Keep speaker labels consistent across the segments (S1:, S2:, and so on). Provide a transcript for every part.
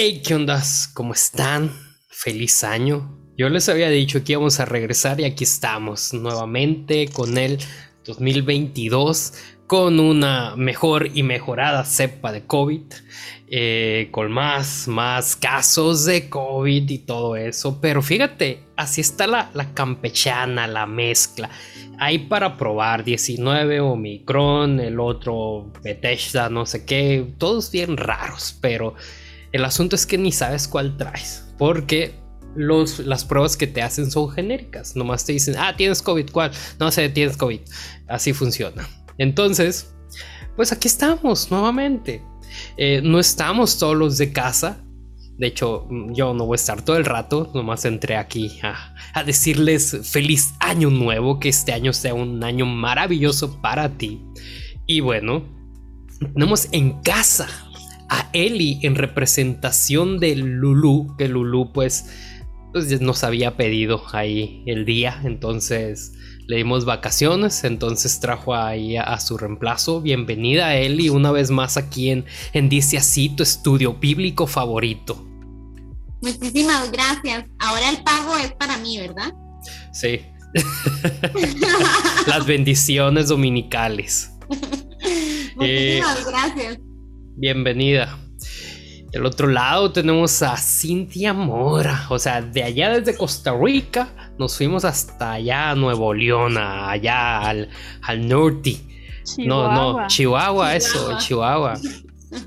S1: Hey, ¿qué ondas? ¿Cómo están? Feliz año. Yo les había dicho que íbamos a regresar y aquí estamos nuevamente con el 2022 con una mejor y mejorada cepa de COVID, eh, con más, más casos de COVID y todo eso. Pero fíjate, así está la, la campechana, la mezcla. Hay para probar 19 Omicron, el otro Bethesda, no sé qué, todos bien raros, pero el asunto es que ni sabes cuál traes, porque los, las pruebas que te hacen son genéricas. Nomás te dicen, ah, tienes COVID, ¿cuál? No sé, tienes COVID. Así funciona. Entonces, pues aquí estamos nuevamente. Eh, no estamos todos los de casa. De hecho, yo no voy a estar todo el rato. Nomás entré aquí a, a decirles feliz año nuevo. Que este año sea un año maravilloso para ti. Y bueno, tenemos en casa a Eli en representación de Lulu. Que Lulu pues, pues nos había pedido ahí el día. Entonces le dimos vacaciones, entonces trajo ahí a, su reemplazo. Bienvenida y una vez más aquí en, en Dice así, tu estudio bíblico favorito.
S2: Muchísimas gracias. Ahora el pago es para mí, ¿verdad?
S1: Sí. Las bendiciones dominicales.
S2: Muchísimas eh, gracias.
S1: Bienvenida. Del otro lado tenemos a Cintia Mora, o sea, de allá desde Costa Rica nos fuimos hasta allá a Nuevo León, allá al, al norte. No, no, Chihuahua, eso, Chihuahua.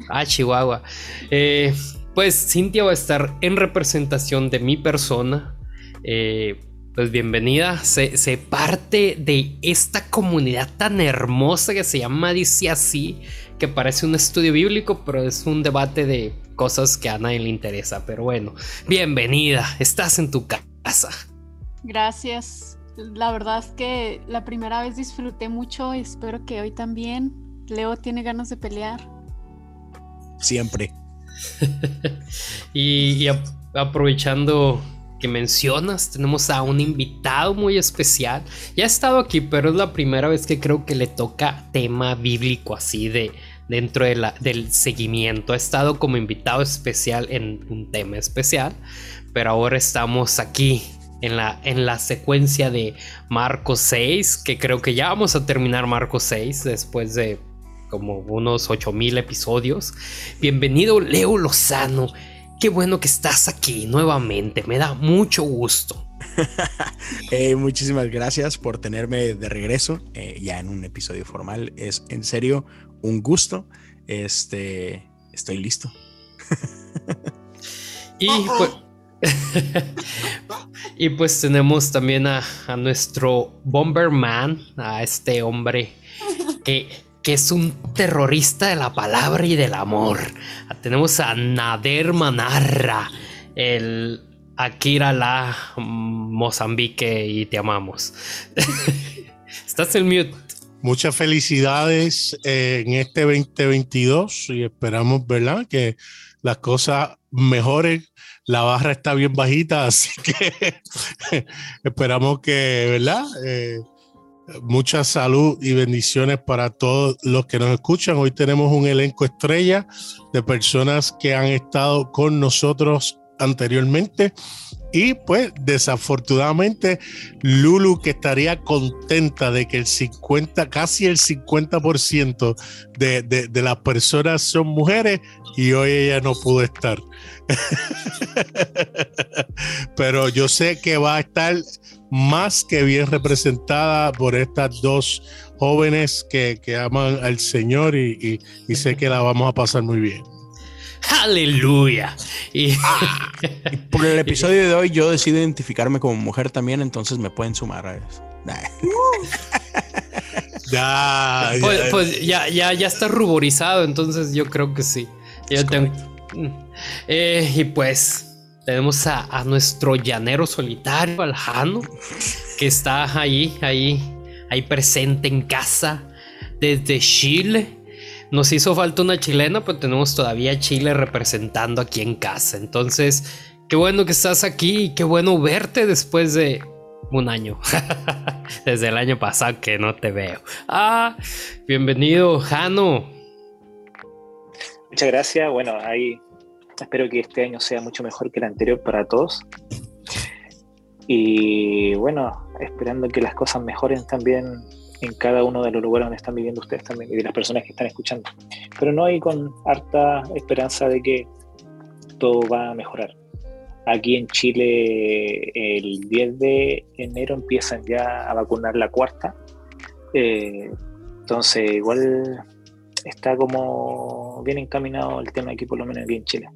S1: Ah, Chihuahua. Eh, pues Cintia va a estar en representación de mi persona. Eh, pues bienvenida, se, se, parte de esta comunidad tan hermosa que se llama Dice así, que parece un estudio bíblico, pero es un debate de cosas que a nadie le interesa. Pero bueno, bienvenida, estás en tu casa.
S3: Gracias. La verdad es que la primera vez disfruté mucho y espero que hoy también. Leo tiene ganas de pelear.
S4: Siempre.
S1: y, aprovechando que mencionas, tenemos a un invitado muy especial. Ya ha estado aquí, pero es la primera vez que creo que le toca tema bíblico así de, dentro de la, del seguimiento. Ha estado como invitado especial en un tema especial, pero ahora estamos aquí en la, en la secuencia de Marcos 6, que creo que ya vamos a terminar Marcos 6 después de como unos 8000 episodios. Bienvenido Leo Lozano. Qué bueno que estás aquí nuevamente, me da mucho gusto.
S4: muchísimas gracias por tenerme de regreso eh, ya en un episodio formal. Es en serio un gusto. Este, estoy listo.
S1: y pues, y pues tenemos también a, nuestro Bomberman, a este hombre que, que, es un terrorista de la palabra y del amor. Tenemos a Nader Manarra, el Akira la Mozambique y te amamos. Estás en mute.
S5: Muchas felicidades eh, en este 2022 y esperamos, ¿verdad? Que las cosas mejoren. La barra está bien bajita, así que esperamos que, ¿verdad? Eh, mucha salud y bendiciones para todos los que nos escuchan. Hoy tenemos un elenco estrella de personas que han estado con nosotros anteriormente y pues desafortunadamente Lulu que estaría contenta de que el 50, casi el 50% de, de, de las personas son mujeres y hoy ella no pudo estar. Pero yo sé que va a estar más que bien representada por estas dos jóvenes que, que aman al Señor y, y sé que la vamos a pasar muy bien.
S1: Aleluya. Y...
S4: Ah, por el episodio de hoy yo decido identificarme como mujer también, entonces me pueden sumar a eso.
S1: ya, pues, pues, ya, ya, ya está ruborizado, entonces yo creo que sí. Yo tengo... Eh, y pues tenemos a, nuestro llanero solitario, Aljano, que está ahí, ahí, ahí presente en casa desde Chile. Nos hizo falta una chilena, pero tenemos todavía Chile representando aquí en casa. Entonces, qué bueno que estás aquí y qué bueno verte después de un año. Desde el año pasado que no te veo. Ah, bienvenido, Jano.
S6: Muchas gracias. Bueno, ahí Espero que este año sea mucho mejor que el anterior para todos. Y bueno, esperando que las cosas mejoren también en cada uno de los lugares donde están viviendo ustedes también y de las personas que están escuchando. Pero no hay con harta esperanza de que todo va a mejorar. Aquí en Chile el 10 de enero empiezan ya a vacunar la cuarta. Eh, entonces igual está como bien encaminado el tema aquí por lo menos aquí en Chile.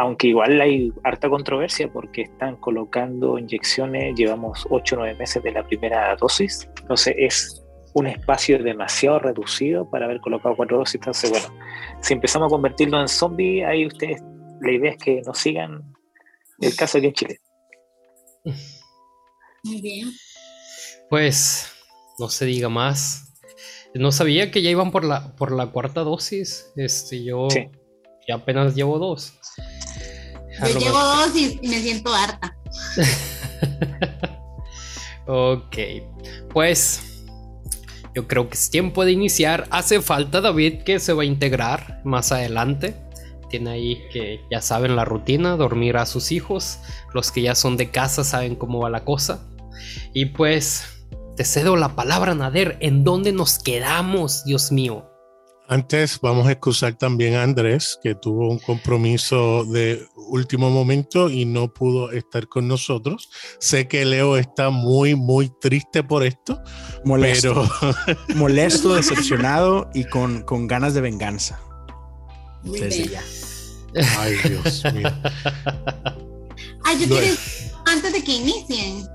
S6: Aunque igual hay harta controversia porque están colocando inyecciones, llevamos 8 o 9 meses de la primera dosis, entonces es un espacio demasiado reducido para haber colocado cuatro dosis. Entonces, bueno, si empezamos a convertirlo en zombie, ahí ustedes, la idea es que nos sigan el caso aquí en Chile.
S2: Muy bien.
S1: Pues, no se diga más. No sabía que ya iban por la, por la cuarta dosis. Este, yo
S6: Sí.
S1: ya apenas llevo dos.
S2: Yo llevo dos y, y me siento harta.
S1: ok, pues yo creo que es tiempo de iniciar. Hace falta David que se va a integrar más adelante. Tiene ahí que ya saben la rutina, dormir a sus hijos. Los que ya son de casa saben cómo va la cosa. Y pues te cedo la palabra, Nader. ¿En dónde nos quedamos, Dios mío?
S5: Antes vamos a excusar también a Andrés, que tuvo un compromiso de último momento y no pudo estar con nosotros. Sé que Leo está muy, muy triste por esto,
S4: Molesto,
S5: pero
S4: molesto, decepcionado y con, con ganas de venganza.
S2: Muy
S4: Desde ya.
S5: ay Dios mío.
S2: Ay, yo
S5: Bueno.
S2: quiero, antes de que inicien,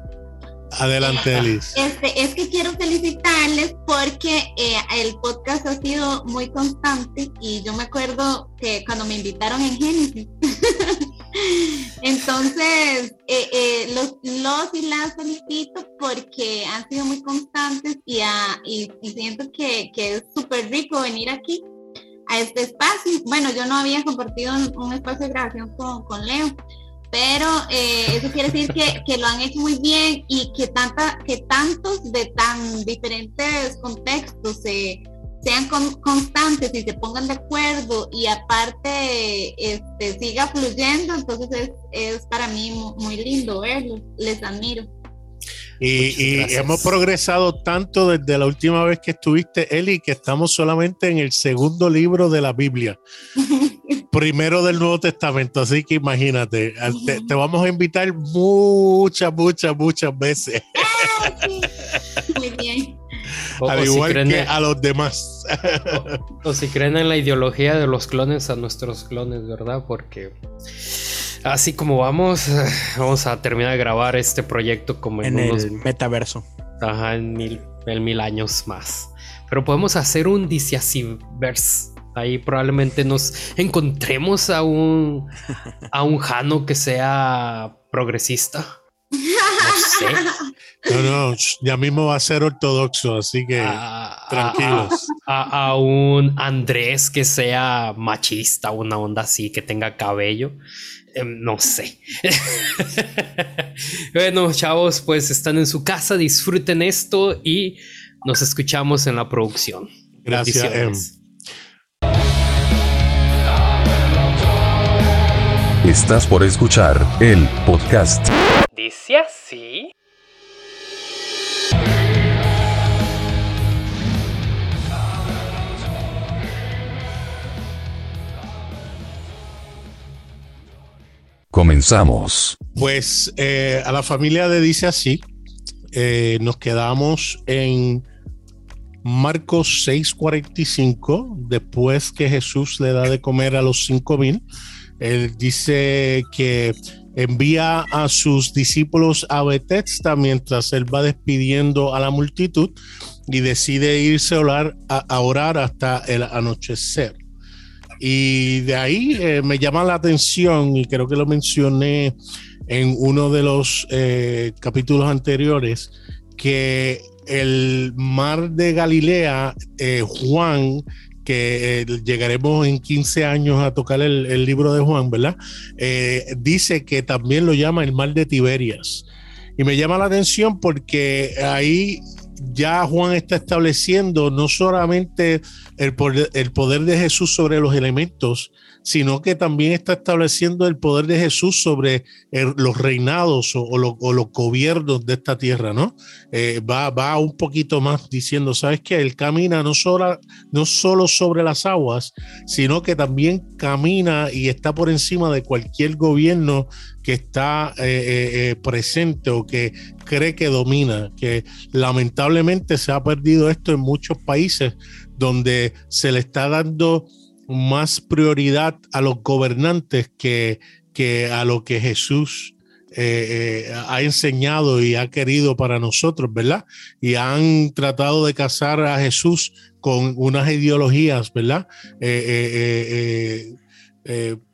S5: Adelante, Elis.
S2: este, es que quiero felicitarles porque eh, el podcast ha sido muy constante y yo me acuerdo que cuando me invitaron en Génesis. Entonces, eh, eh, los, los y las felicito porque han sido muy constantes y, ah, y, y siento que, que es súper rico venir aquí a este espacio. Bueno, yo no había compartido un, un espacio de grabación con, con Leo, pero eh, eso quiere decir que, que lo han hecho muy bien y que, tanta, que tantos de tan diferentes contextos se, sean con- constantes y se pongan de acuerdo y aparte este, siga fluyendo, entonces es, es para mí mu- muy lindo verlo, les admiro.
S5: Y, y hemos progresado tanto desde la última vez que estuviste, Eli, que estamos solamente en el segundo libro de la Biblia, primero del Nuevo Testamento. Así que imagínate, te, te vamos a invitar muchas, muchas, muchas veces,
S2: Muy bien.
S1: O,
S5: al
S1: o si
S5: igual
S1: creen
S5: que
S1: en-
S5: a los demás.
S1: o si creen en la ideología de los clones a nuestros clones, ¿verdad? Porque así como vamos, vamos a terminar de grabar este proyecto como en,
S4: En
S1: unos
S4: el metaverso.
S1: Ajá, en mil, en mil años más. Pero podemos hacer un Diciasiverse. Ahí probablemente nos encontremos a un a un Jano que sea progresista. No sé.
S5: No, no, ya mismo va a ser ortodoxo, así que
S1: A,
S5: tranquilos.
S1: a- a un Andrés que sea machista, una onda así, que tenga cabello. Em, no sé. bueno, chavos, pues están en su casa, disfruten esto y nos escuchamos en la producción.
S5: Gracias,
S7: Estás por escuchar el podcast
S1: Dice así.
S7: Comenzamos.
S5: Pues eh, a la familia de Dice así, eh, nos quedamos en Marcos 6:45, después que Jesús le da de comer a los cinco mil. Él dice que envía a sus discípulos a Bethesda mientras él va despidiendo a la multitud y decide irse a orar, hasta el anochecer. Y de ahí eh, me llama la atención, y creo que lo mencioné en uno de los eh, capítulos anteriores, que el mar de Galilea, eh, Juan, que eh, llegaremos en 15 años a tocar el, libro de Juan, ¿verdad? Eh, dice que también lo llama el mar de Tiberias. Y me llama la atención porque ahí ya Juan está estableciendo no solamente el poder de Jesús sobre los elementos, sino que también está estableciendo el poder de Jesús sobre el- los reinados o, o lo- o los gobiernos de esta tierra, ¿no? Eh, va, va un poquito más diciendo, ¿sabes qué? Él camina no solo, no solo sobre las aguas, sino que también camina y está por encima de cualquier gobierno que está eh, eh, eh, presente o que cree que domina, que lamentablemente se ha perdido esto en muchos países donde se le está dando más prioridad a los gobernantes que, que a lo que Jesús eh, eh, ha enseñado y ha querido para nosotros, ¿verdad? Y han tratado de casar a Jesús con unas ideologías, ¿verdad? Eh,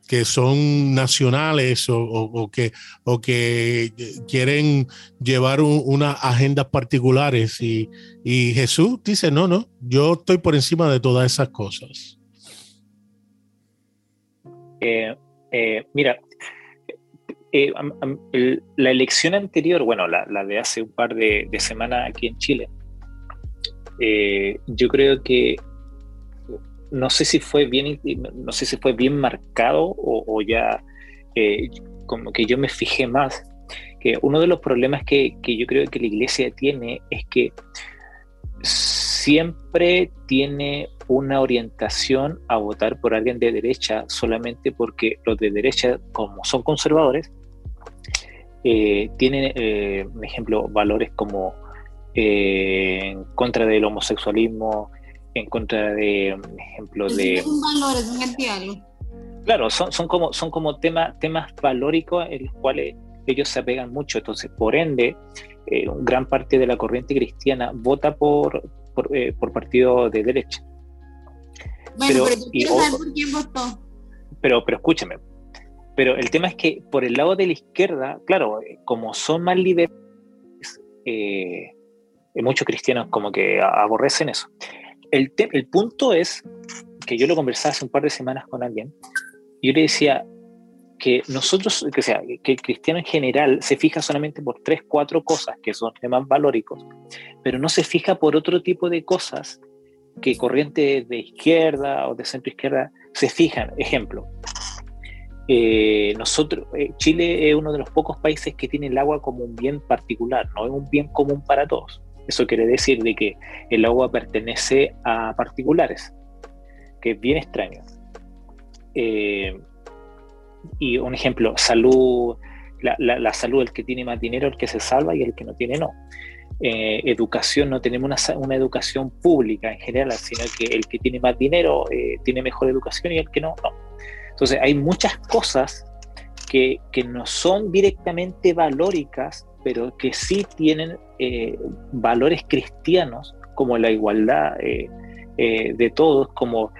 S5: que son nacionales o, que, o que quieren llevar un- unas agendas particulares. Y, y Jesús dice, no, no, yo estoy por encima de todas esas cosas.
S6: Eh, eh, mira, eh, la elección anterior, bueno, la, de hace un par de, semanas aquí en Chile, yo creo que no sé si fue bien, no sé si fue bien marcado o, ya como que yo me fijé más que uno de los problemas que, que yo creo que la iglesia tiene es que siempre tiene una orientación a votar por alguien de derecha solamente porque los de derecha, como son conservadores, eh, tienen, eh, por ejemplo, valores como eh, en contra del homosexualismo, en contra de, por ejemplo, de...
S2: Es un valor, es un antialgo.
S6: Claro, son, son como, son como tema, temas valóricos en los cuales ellos se apegan mucho. Entonces, por ende, eh, gran parte de la corriente cristiana vota por, por, eh, por partidos de derecha.
S2: Bueno,
S6: Pero-
S2: pero, yo
S6: y
S2: quiero saber por quién votó.
S6: Pero, pero escúchame. Pero el tema es que por el lado de la izquierda, claro, como son más liberales, eh, muchos cristianos como que aborrecen eso. El, te- el punto es que yo lo conversaba hace un par de semanas con alguien, y yo le decía que nosotros, que, sea, que el cristiano en general se fija solamente por tres, cuatro cosas que son temas valóricos, pero no se fija por otro tipo de cosas que corrientes de izquierda o de centro izquierda se fijan. Ejemplo, eh, nosotros, eh, Chile es uno de los pocos países que tiene el agua como un bien particular, no es un bien común para todos. Eso quiere decir de que el agua pertenece a particulares, que es bien extraño. Eh, y un ejemplo, salud, la, la- la salud, el que tiene más dinero, el que se salva y el que no tiene no. Eh, educación, no tenemos una, una educación pública en general, sino que el que tiene más dinero eh, tiene mejor educación y el que no, no. Entonces hay muchas cosas que, que no son directamente valóricas, pero que sí tienen eh, valores cristianos, como la igualdad de todos, como,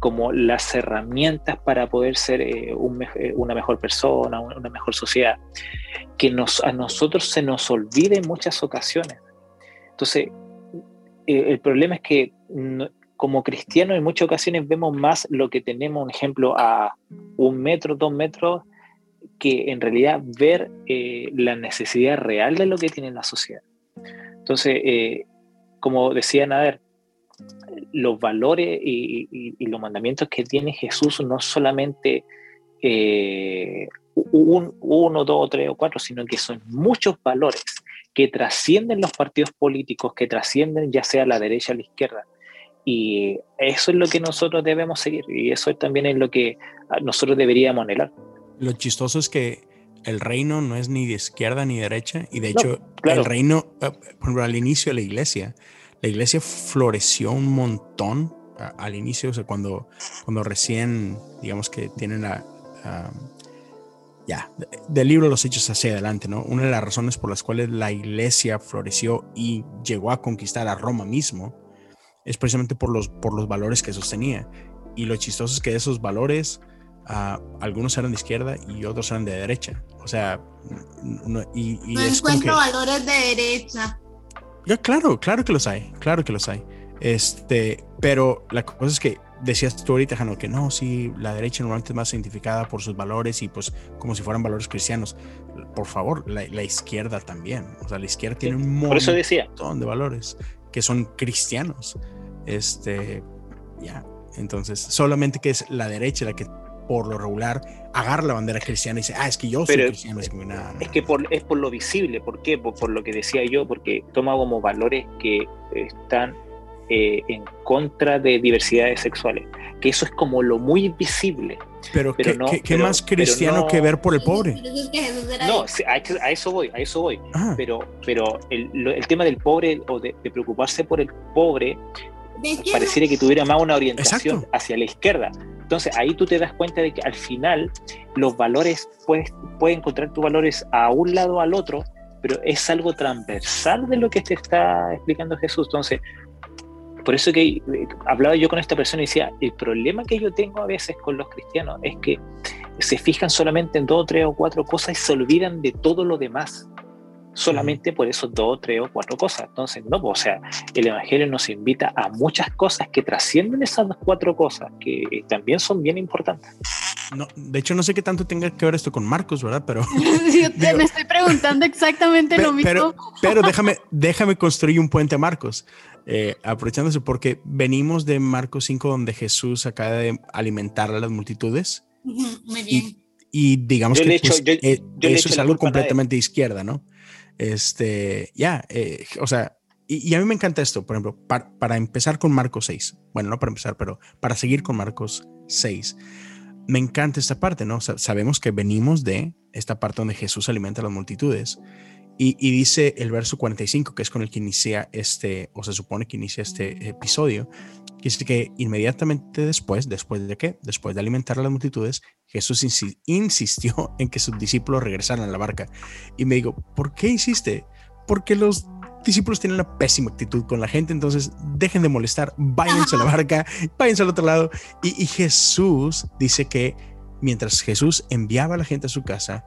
S6: como las herramientas para poder ser eh, un eh, una mejor persona, una, mejor sociedad, que nos, a nosotros se nos olvida en muchas ocasiones. Entonces, eh, el problema es que no- como cristianos en muchas ocasiones vemos más lo que tenemos, un ejemplo, a un metro, dos metros, que en realidad ver eh, la necesidad real de lo que tiene la sociedad. Entonces, eh, como decía Nader, los valores y, y- y los mandamientos que tiene Jesús no solamente eh, un, uno, dos, tres o cuatro, sino que son muchos valores que trascienden los partidos políticos, que trascienden ya sea la derecha o la izquierda. Y eso es lo que nosotros debemos seguir y eso también es lo que ah, nosotros deberíamos anhelar.
S4: Lo chistoso es que el reino no es ni de izquierda ni derecha y de
S6: No,
S4: hecho
S6: claro.
S4: el reino, eh, por ejemplo, al inicio de la iglesia, la iglesia floreció un montón a- al inicio, o sea, cuando, cuando recién, digamos que tienen la... ya, de- del libro los hechos hacia adelante, ¿no? Una de las razones por las cuales la iglesia floreció y llegó a conquistar a Roma mismo es precisamente por los, por los valores que sostenía. Y lo chistoso es que esos valores, ah, algunos eran de izquierda y otros eran de derecha. O sea, no- y, y
S2: No
S4: es como que...
S2: encuentro valores de derecha.
S4: Ya, claro, claro que los hay, claro que los hay. Este, pero la cosa es que decías tú ahorita, Jano, que no, sí, la derecha normalmente es más identificada por sus valores y pues como si fueran valores cristianos. Por favor, la, la izquierda también. O sea, la izquierda tiene un
S6: eso
S4: montón
S6: decía,
S4: de valores que son cristianos. Este, ya. Entonces, solamente que es la derecha la que por lo regular agarra la bandera cristiana y dice, ah, es que yo soy
S6: Pero
S4: cristiano. Es, como, "Nah,
S6: Es que por, es por lo visible, ¿por qué? Por, por lo que decía yo, porque toma como valores que están eh, en contra de diversidades sexuales, que eso es como lo muy visible.
S4: Pero,
S6: pero
S4: ¿qué,
S6: no-
S4: qué- qué
S6: pero-
S4: más cristiano
S6: no-
S4: que ver por el pobre?
S6: No, a, a eso voy, a eso voy.
S4: Ah,
S6: Pero, pero el, lo- el tema del pobre o de, de preocuparse por el pobre pareciera que tuviera más una orientación
S4: Exacto.
S6: hacia la izquierda. Entonces ahí tú te das cuenta de que al final los valores, puedes, puedes encontrar tus valores a un lado o al otro, pero es algo transversal de lo que te está explicando Jesús. Entonces, por eso que eh, hablaba yo con esta persona y decía, el problema que yo tengo a veces con los cristianos es que se fijan solamente en dos, tres o cuatro cosas y se olvidan de todo lo demás. Solamente por esos dos, tres o cuatro cosas. Entonces, no, pues, o sea, el Evangelio nos invita a muchas cosas que trascienden esas cuatro cosas, que también son bien importantes.
S4: no, de hecho, no sé qué tanto tenga que ver esto con Marcos, ¿verdad? Pero,
S3: Sí, te-
S4: Digo-
S3: me estoy preguntando exactamente
S4: Pe-
S3: lo mismo.
S4: pero, pero déjame, déjame construir un puente a Marcos, eh, aprovechándose porque venimos de Marcos 5, donde Jesús acaba de alimentar a las multitudes.
S2: Muy bien.
S4: Y digamos
S6: Yo
S4: que
S6: le echo-
S4: pues,
S6: yo-
S4: eh,
S6: yo
S4: eso es algo completamente de izquierda, ¿no? Este, ya, eh, o sea, y, a mí me encanta esto, por ejemplo, par- para empezar con Marcos 6, bueno, no para empezar, pero para seguir con Marcos 6, me encanta esta parte, ¿no? Sa- sabemos que venimos de esta parte donde Jesús alimenta a las multitudes. Y, y dice el verso 45, que es con el que inicia este, o se supone que inicia este episodio, que dice que inmediatamente después, después de qué? Después de alimentar a las multitudes, Jesús insi- insistió en que sus discípulos regresaran a la barca. Y me digo, ¿por qué insiste? Porque los discípulos tienen una pésima actitud con la gente, entonces dejen de molestar, váyanse a la barca, váyanse al otro lado. Y, y Jesús dice que mientras Jesús enviaba a la gente a su casa,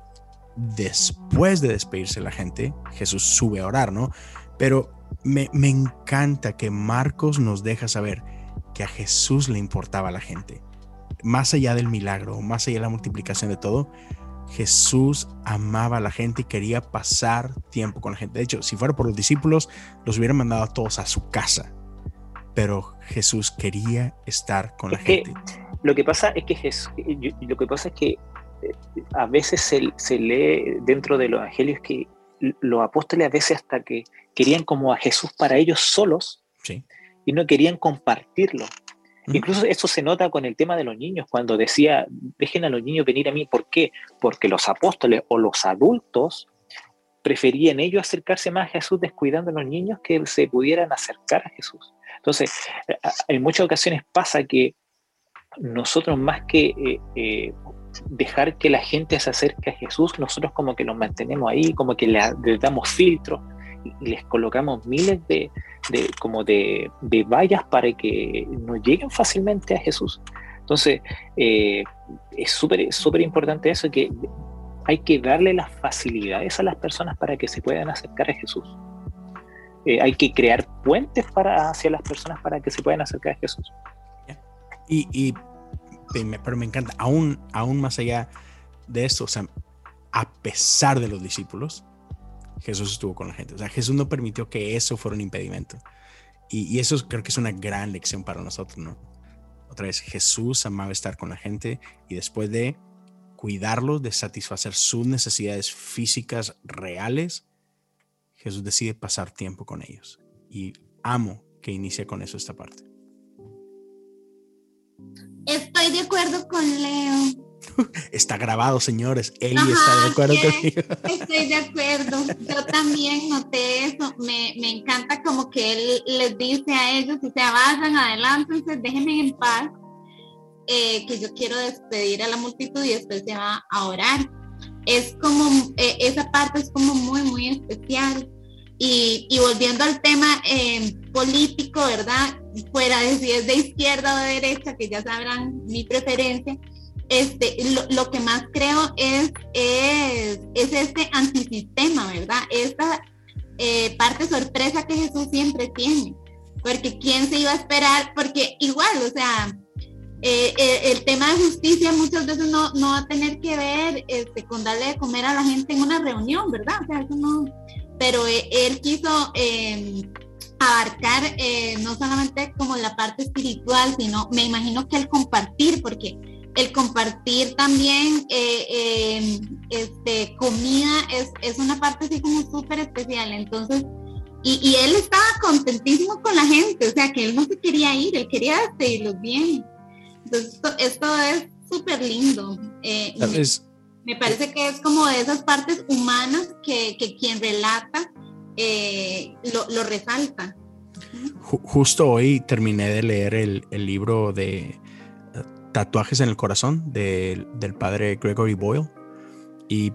S4: después de despedirse de la gente, Jesús sube a orar, ¿no? Pero me, me encanta que Marcos nos deja saber que a Jesús le importaba a la gente. Más allá del milagro, más allá de la multiplicación de todo, Jesús amaba a la gente y quería pasar tiempo con la gente. De hecho, si fuera por los discípulos, los hubiera mandado a todos a su casa. Pero Jesús quería estar con la
S6: que-
S4: gente.
S6: Lo que pasa es que Jesús, lo que pasa es que eh, a veces se, se lee dentro de los evangelios que los apóstoles a veces hasta que querían como a Jesús para ellos solos
S4: Sí.
S6: Y no querían compartirlo. Incluso eso se nota con el tema de los niños, cuando decía, dejen a los niños venir a mí. ¿Por qué? Porque los apóstoles o los adultos preferían ellos acercarse más a Jesús descuidando a los niños que se pudieran acercar a Jesús. Entonces, en muchas ocasiones pasa que nosotros más que eh, eh, dejar que la gente se acerque a Jesús, nosotros como que los mantenemos ahí, como que le, le damos filtros les colocamos miles de, de- como de, de vallas para que no lleguen fácilmente a Jesús. Entonces, eh, es súper súper importante eso, que hay que darle las facilidades a las personas para que se puedan acercar a Jesús. Eh, hay que crear puentes para, hacia las personas para que se puedan acercar a Jesús.
S4: Y, y- pero me encanta, aún, aún más allá de esto, o sea, a pesar de los discípulos, Jesús estuvo con la gente. O sea, Jesús no permitió que eso fuera un impedimento. Y, eso creo que es una gran lección para nosotros, ¿no? Otra vez, Jesús amaba estar con la gente y después de cuidarlos, de satisfacer sus necesidades físicas reales, Jesús decide pasar tiempo con ellos. Y amo que inicie con eso esta parte.
S2: Estoy de acuerdo con Leo.
S4: Está grabado, señores. Eli
S2: Ajá,
S4: está de acuerdo
S2: ¿qué?
S4: conmigo.
S2: Estoy de acuerdo. Yo también noté eso. Me, me encanta como que él les dice a ellos, si se vayan, adelántense, déjenme en paz, eh, que yo quiero despedir a la multitud y después se va a orar. Es como, eh, esa parte es como muy, muy especial. Y, y volviendo al tema eh, político, ¿verdad? Fuera de si es de izquierda o de derecha, que ya sabrán mi preferencia, este, lo, que más creo es, es, es este antisistema, ¿verdad? Esta eh, parte sorpresa que Jesús siempre tiene. Porque quién se iba a esperar, porque igual, o sea, eh, eh, el tema de justicia muchas veces no, no va a tener que ver este, con darle de comer a la gente en una reunión, ¿verdad? O sea, eso no. Pero él quiso eh, abarcar no solamente como la parte espiritual, sino me imagino que el compartir, porque el compartir también eh, eh, este, comida es, es, una parte así como súper especial. Entonces, y, y, él estaba contentísimo con la gente, o sea, que él no se quería ir, él quería seguirlos bien. Entonces, esto, esto es súper lindo. Eh, me, me, parece que es como de esas partes humanas que, que quien relata lo, lo, resalta.
S4: Justo hoy terminé de leer el, el libro de Tatuajes en el Corazón de, del padre Gregory Boyle. Y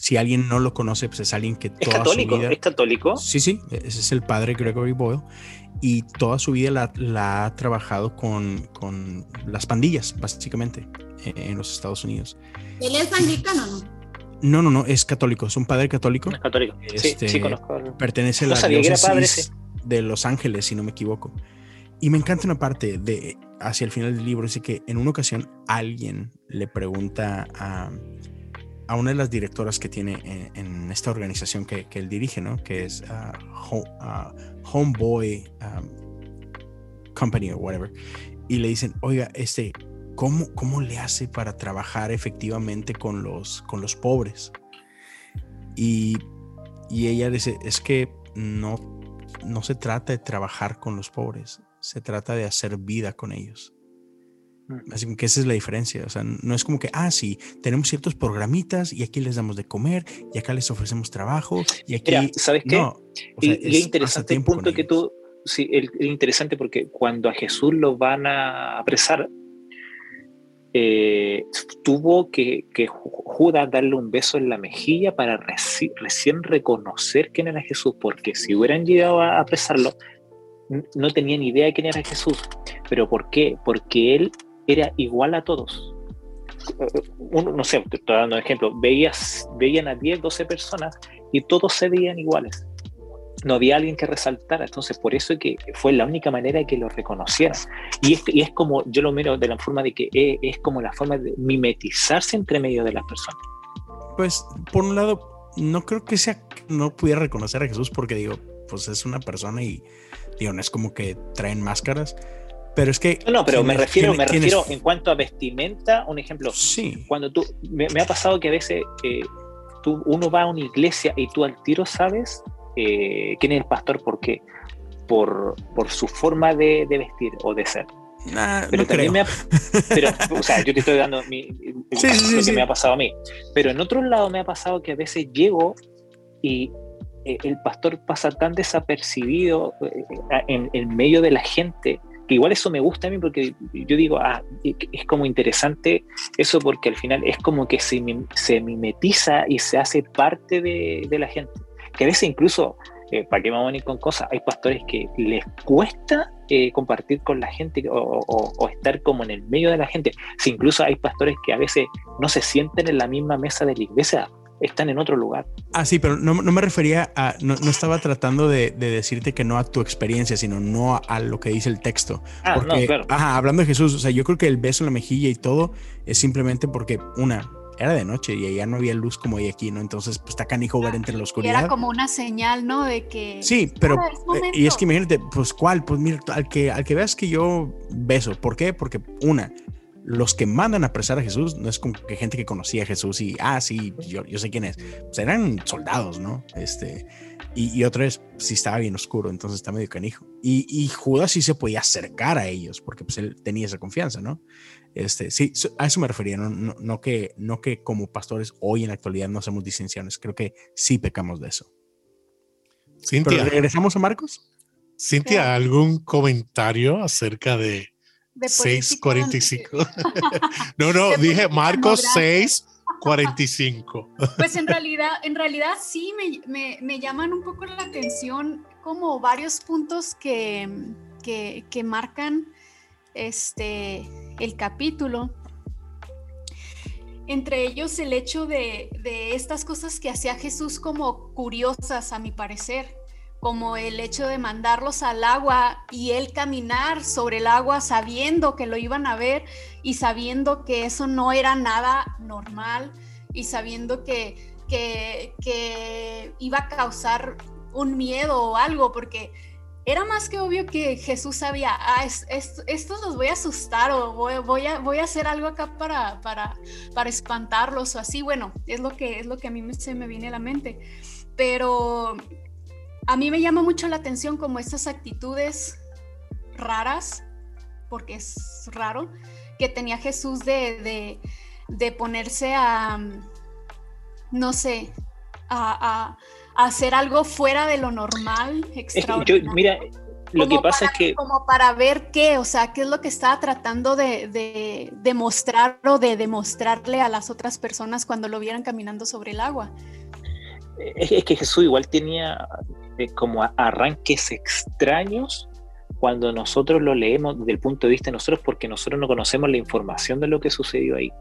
S4: si alguien no lo conoce, pues es alguien que
S6: ¿Es católico? ¿Es católico?
S4: Sí, sí, ese es el padre Gregory Boyle. Y toda su vida la, la ha trabajado con, con, las pandillas, básicamente, en, en los Estados Unidos.
S2: ¿Él es anglicano no?
S4: No, no, no, es católico, es un padre católico.
S6: Es católico, este, sí, sí, conozco.
S4: Pertenece a la diócesis de Los Ángeles, si no me equivoco. Y me encanta una parte de hacia el final del libro, dice que en una ocasión alguien le pregunta a, a una de las directoras que tiene en, esta organización que, que, él dirige, ¿no? Que es uh, Home, uh, Homeboy um, Company o whatever. Y le dicen, oiga, este, ¿cómo, ¿cómo le hace para trabajar efectivamente con los, con los pobres? Y, y ella dice, es que no, no se trata de trabajar con los pobres, se trata de hacer vida con ellos. Así que esa es la diferencia. O sea, no es como que, ah, sí, tenemos ciertos programitas y aquí les damos de comer y acá les ofrecemos trabajo y aquí.
S6: Mira, ¿Sabes qué? No, sea, y, es interesante el punto que tú. Sí, es interesante porque cuando a Jesús lo van a apresar, eh, tuvo que, que, Judas darle un beso en la mejilla para reci recién reconocer quién era Jesús, porque si hubieran llegado a apresarlo, no tenía ni idea de quién era Jesús. ¿Pero por qué? Porque él era igual a todos. Uno, no sé, te estoy dando un ejemplo. Veías, veían a 10, 12 personas y todos se veían iguales. No había alguien que resaltara. Entonces, por eso que fue la única manera que lo reconocieran. Y es, es como, yo lo miro de la forma de que es, es como la forma de mimetizarse entre medio de las personas.
S4: Pues, por un lado, no creo que sea, no pudiera reconocer a Jesús porque digo, pues es una persona y digo, no es como que traen máscaras, pero es que...
S6: No, no pero me refiero, me refiero en cuanto a vestimenta, un ejemplo.
S4: Sí.
S6: Cuando tú, me, me ha pasado que a veces eh, tú, uno va a una iglesia y tú al tiro sabes eh, quién es el pastor, ¿por qué? Por, por su forma de, de vestir o de ser.
S4: Nah,
S6: pero
S4: no
S6: también
S4: creo.
S6: me ha, pero, o sea, yo te estoy dando mi,
S4: Sí, sí, sí,
S6: lo que
S4: sí.
S6: me ha pasado a mí. Pero en otro lado me ha pasado que a veces llego y el pastor pasa tan desapercibido eh, en, en medio de la gente que igual eso me gusta a mí porque yo digo, ah, es como interesante eso porque al final es como que se, se mimetiza y se hace parte de, la gente. Que a veces incluso, eh, para que vamos a venir con cosas, hay pastores que les cuesta eh, compartir con la gente o- o estar como en el medio de la gente. Si incluso hay pastores que a veces no se sienten en la misma mesa de la iglesia, están en otro lugar.
S4: Ah, sí, pero no, no me refería a, no, no estaba tratando de, de decirte que no a tu experiencia, sino no a, a lo que dice el texto.
S6: Ah,
S4: Porque,
S6: no, claro.
S4: ajá, hablando de Jesús, o sea, yo creo que el beso en la mejilla y todo es simplemente porque, una, era de noche y allá no había luz como hay aquí, ¿no? Entonces, pues está canijo ver entre la
S3: Y
S4: oscuridad.
S3: era como una señal, ¿no? De que.
S4: Sí, pero
S3: Ah, es
S4: eh, y es que imagínate, pues cuál, pues mira, al que al que veas que yo beso, ¿por qué? Porque una, los que mandan a apresar a Jesús no es como que gente que conocía a Jesús y ah, sí, yo, yo sé quién es. Pues eran soldados, ¿no? Este, y, y otra vez, sí estaba bien oscuro, entonces está medio canijo. Y, y Judas sí se podía acercar a ellos, porque pues él tenía esa confianza, ¿no? Este, sí, so- a eso me refería, no, no, no que, no que como pastores hoy en la actualidad no hacemos distinciones, creo que sí pecamos de eso. Pero
S5: Cintia,
S4: regresamos a Marcos.
S5: Cintia, ¿algún comentario acerca de
S3: de política,
S5: 645? no, no, dije Marcos
S3: demográfica.
S5: 645.
S3: Pues en realidad, en realidad sí me, me- me llaman un poco la atención como varios puntos que, que, que marcan este, el capítulo. Entre ellos el hecho de, de estas cosas que hacía Jesús como curiosas, a mi parecer, como el hecho de mandarlos al agua y él caminar sobre el agua sabiendo que lo iban a ver y sabiendo que eso no era nada normal y sabiendo que, que, que iba a causar un miedo o algo, porque era más que obvio que Jesús sabía, ah, es, es- estos los voy a asustar o voy, voy a, voy a hacer algo acá para, para, para espantarlos o así. Bueno, es lo que, es lo que a mí se me viene a la mente. Pero a mí me llama mucho la atención como estas actitudes raras, porque es raro, que tenía Jesús de, de, de ponerse a, no sé, a, a- a hacer algo fuera de lo normal,
S6: yo,
S3: extraordinario.
S6: mira, lo que pasa
S3: para-
S6: es que
S3: Como para ver qué, o sea, qué es lo que estaba tratando de, de demostrar o de demostrarle a las otras personas cuando lo vieran caminando sobre el agua.
S6: Es, que Jesús igual tenía eh, como arranques extraños cuando nosotros lo leemos desde el punto de vista de nosotros, porque nosotros no conocemos la información de lo que sucedió ahí.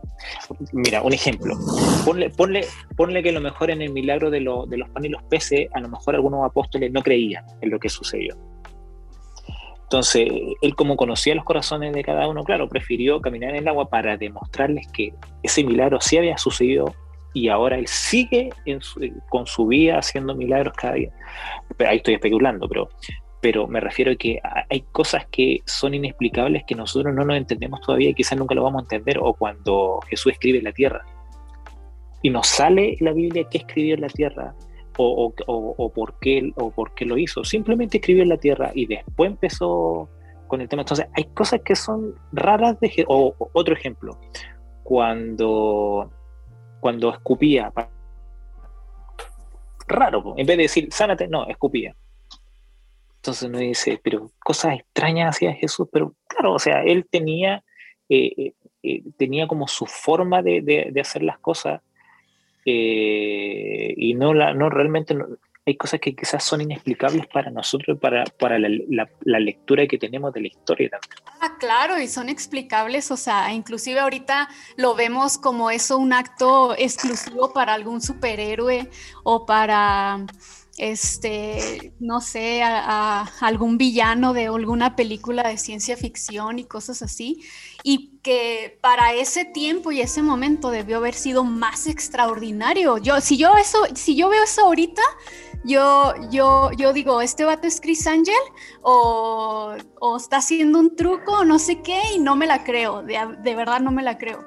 S6: Mira, un ejemplo. Ponle, ponle, ponle que a lo mejor en el milagro de, de los panes y los peces, a lo mejor algunos apóstoles no creían en lo que sucedió. Entonces, él como conocía los corazones de cada uno, claro, prefirió caminar en el agua para demostrarles que ese milagro sí había sucedido y ahora él sigue en su- con su vida haciendo milagros cada día. Ahí estoy especulando, pero, pero me refiero a que ha- hay cosas que son inexplicables que nosotros no nos entendemos todavía y quizás nunca lo vamos a entender, o cuando Jesús escribe la tierra y nos sale la Biblia qué escribió en la tierra o, o- o- o por qué, o por qué lo hizo. Simplemente escribió en la tierra y después empezó con el tema. Entonces, hay cosas que son raras de... O otro ejemplo, cuando, cuando escupía, raro, en vez de decir, sánate, no, escupía. Entonces uno dice, pero cosas extrañas hacía Jesús, pero claro, o sea, él tenía, eh, eh, eh, tenía como su forma de, de- hacer las cosas y no, la, no realmente, no- hay cosas que quizás son inexplicables para nosotros, para, para la, la- la lectura que tenemos de la historia también.
S3: Ah, claro, y son explicables, o sea, inclusive ahorita lo vemos como eso un acto exclusivo para algún superhéroe o para, este, no sé, a, a algún villano de alguna película de ciencia ficción y cosas así, y que para ese tiempo y ese momento debió haber sido más extraordinario. Yo, si yo eso, si yo veo eso ahorita, yo, yo, yo digo, este vato es Chris Angel o, está haciendo un truco o no sé qué y no me la creo, de, de verdad no me la creo.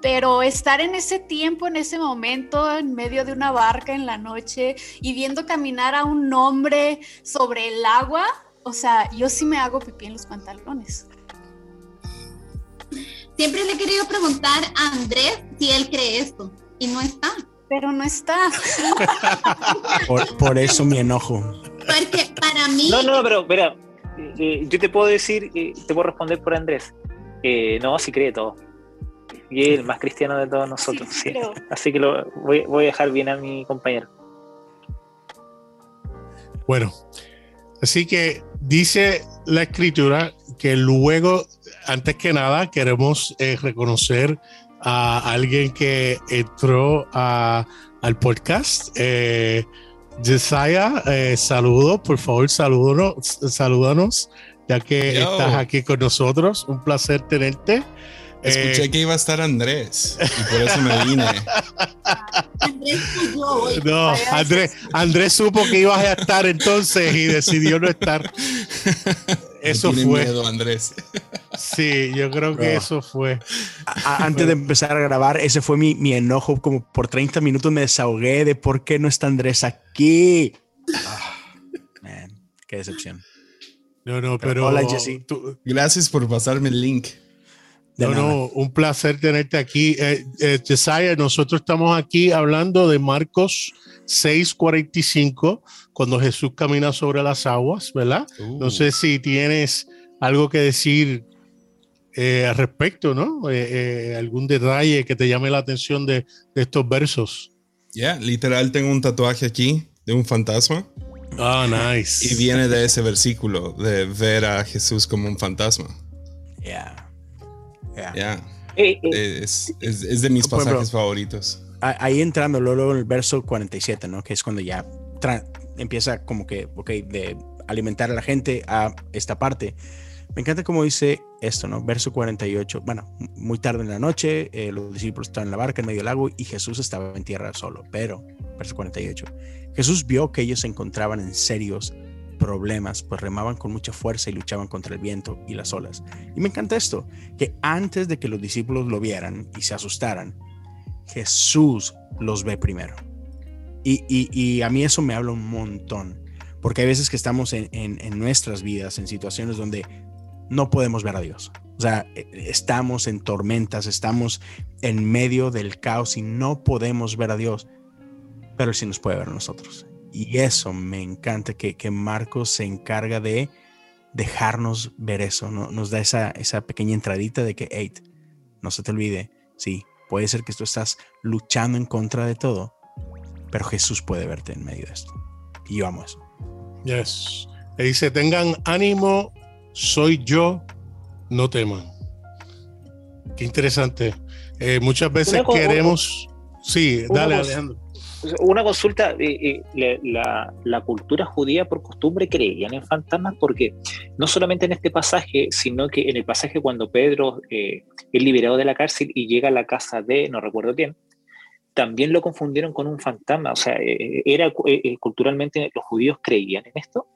S3: Pero estar en ese tiempo, en ese momento, en medio de una barca en la noche y viendo caminar a un hombre sobre el agua, o sea, yo sí me hago pipí en los pantalones.
S2: Siempre le he querido preguntar a Andrés si él cree esto y no está.
S3: Pero no está.
S4: Por, por eso mi enojo.
S2: Porque para mí,
S6: No, no, pero, pero eh, eh, yo te puedo decir, eh, te puedo responder por Andrés. Eh, no, sí cree todo. Y es el más cristiano de todos nosotros.
S3: Sí.
S6: Así que lo voy, voy a dejar bien a mi compañero.
S5: Bueno, así que dice la escritura que luego, antes que nada, queremos eh, reconocer a alguien que entró a- al podcast. Eh, Jesiah, eh, saludos, por favor, salúdanos, salúdanos, ya que
S8: Yo.
S5: estás aquí con nosotros. Un placer tenerte.
S8: Escuché
S5: Eh,
S8: que iba a estar Andrés y por eso me vine.
S5: No, Andrés, Andrés supo que ibas a estar entonces y decidió no estar. Eso fue.
S8: miedo, Andrés.
S5: Sí, yo creo que
S4: Bro.
S5: eso fue.
S4: A- antes de empezar a grabar, ese fue mi, mi enojo. Como por 30 minutos me desahogué de por qué no está Andrés aquí. Ah, man, qué decepción.
S5: No, no,
S4: Pero
S5: pero.
S4: hola, Jesse.
S5: tú-
S8: Gracias por pasarme el link.
S4: De
S5: no,
S4: nada.
S5: no, un placer tenerte aquí. Eh, eh, Jesiah, nosotros estamos aquí hablando de Marcos 6:45, cuando Jesús camina sobre las aguas, ¿verdad?
S8: Uh,
S5: No sé si tienes algo que decir eh, al respecto, ¿no? Eh, eh, algún detalle que te llame la atención de, de estos versos.
S8: Ya, literal tengo un tatuaje aquí de un fantasma
S5: Ah, nice.
S8: y viene de ese versículo de ver a Jesús como un fantasma.
S4: Yeah. Yeah.
S8: Ya,
S6: Eh, eh,
S8: es, es- es de mis
S4: Por ejemplo,
S8: pasajes favoritos.
S4: Ahí entrando luego en el verso 47, ¿no? Que es cuando ya empieza como que, ok, de alimentar a la gente a esta parte. Me encanta cómo dice esto, ¿no? Verso 48. Bueno, muy tarde en la noche, eh, los discípulos estaban en la barca en medio del lago y Jesús estaba en tierra solo. Pero, verso 48. Jesús vio que ellos se encontraban en serios problemas, pues remaban con mucha fuerza y luchaban contra el viento y las olas. Y me encanta esto, que antes de que los discípulos lo vieran y se asustaran, Jesús los ve primero. Y, y- y a mí eso me habla un montón, porque hay veces que estamos en, en- en nuestras vidas en situaciones donde no podemos ver a Dios. O sea, eh, estamos en tormentas, estamos en medio del caos y no podemos ver a Dios, pero sí nos puede ver a nosotros. Y eso me encanta que, que Marcos se encarga de dejarnos ver eso, ¿no? nos da esa, esa pequeña entradita de que, hey, no se te olvide, sí, puede ser que tú estás luchando en contra de todo, pero Jesús puede verte en medio de esto. Y yo amo eso.
S5: Yes. Y dice, tengan ánimo, soy yo, no teman. Qué interesante. Eh, muchas veces queremos... Sí, dale, Alejandro.
S6: Una consulta, la, cultura judía por costumbre creían en fantasmas porque no solamente en este pasaje, sino que en el pasaje cuando Pedro eh, es liberado de la cárcel y llega a la casa de, no recuerdo quién, también lo confundieron con un fantasma. O sea, eh, era eh, eh, culturalmente los judíos creían en esto,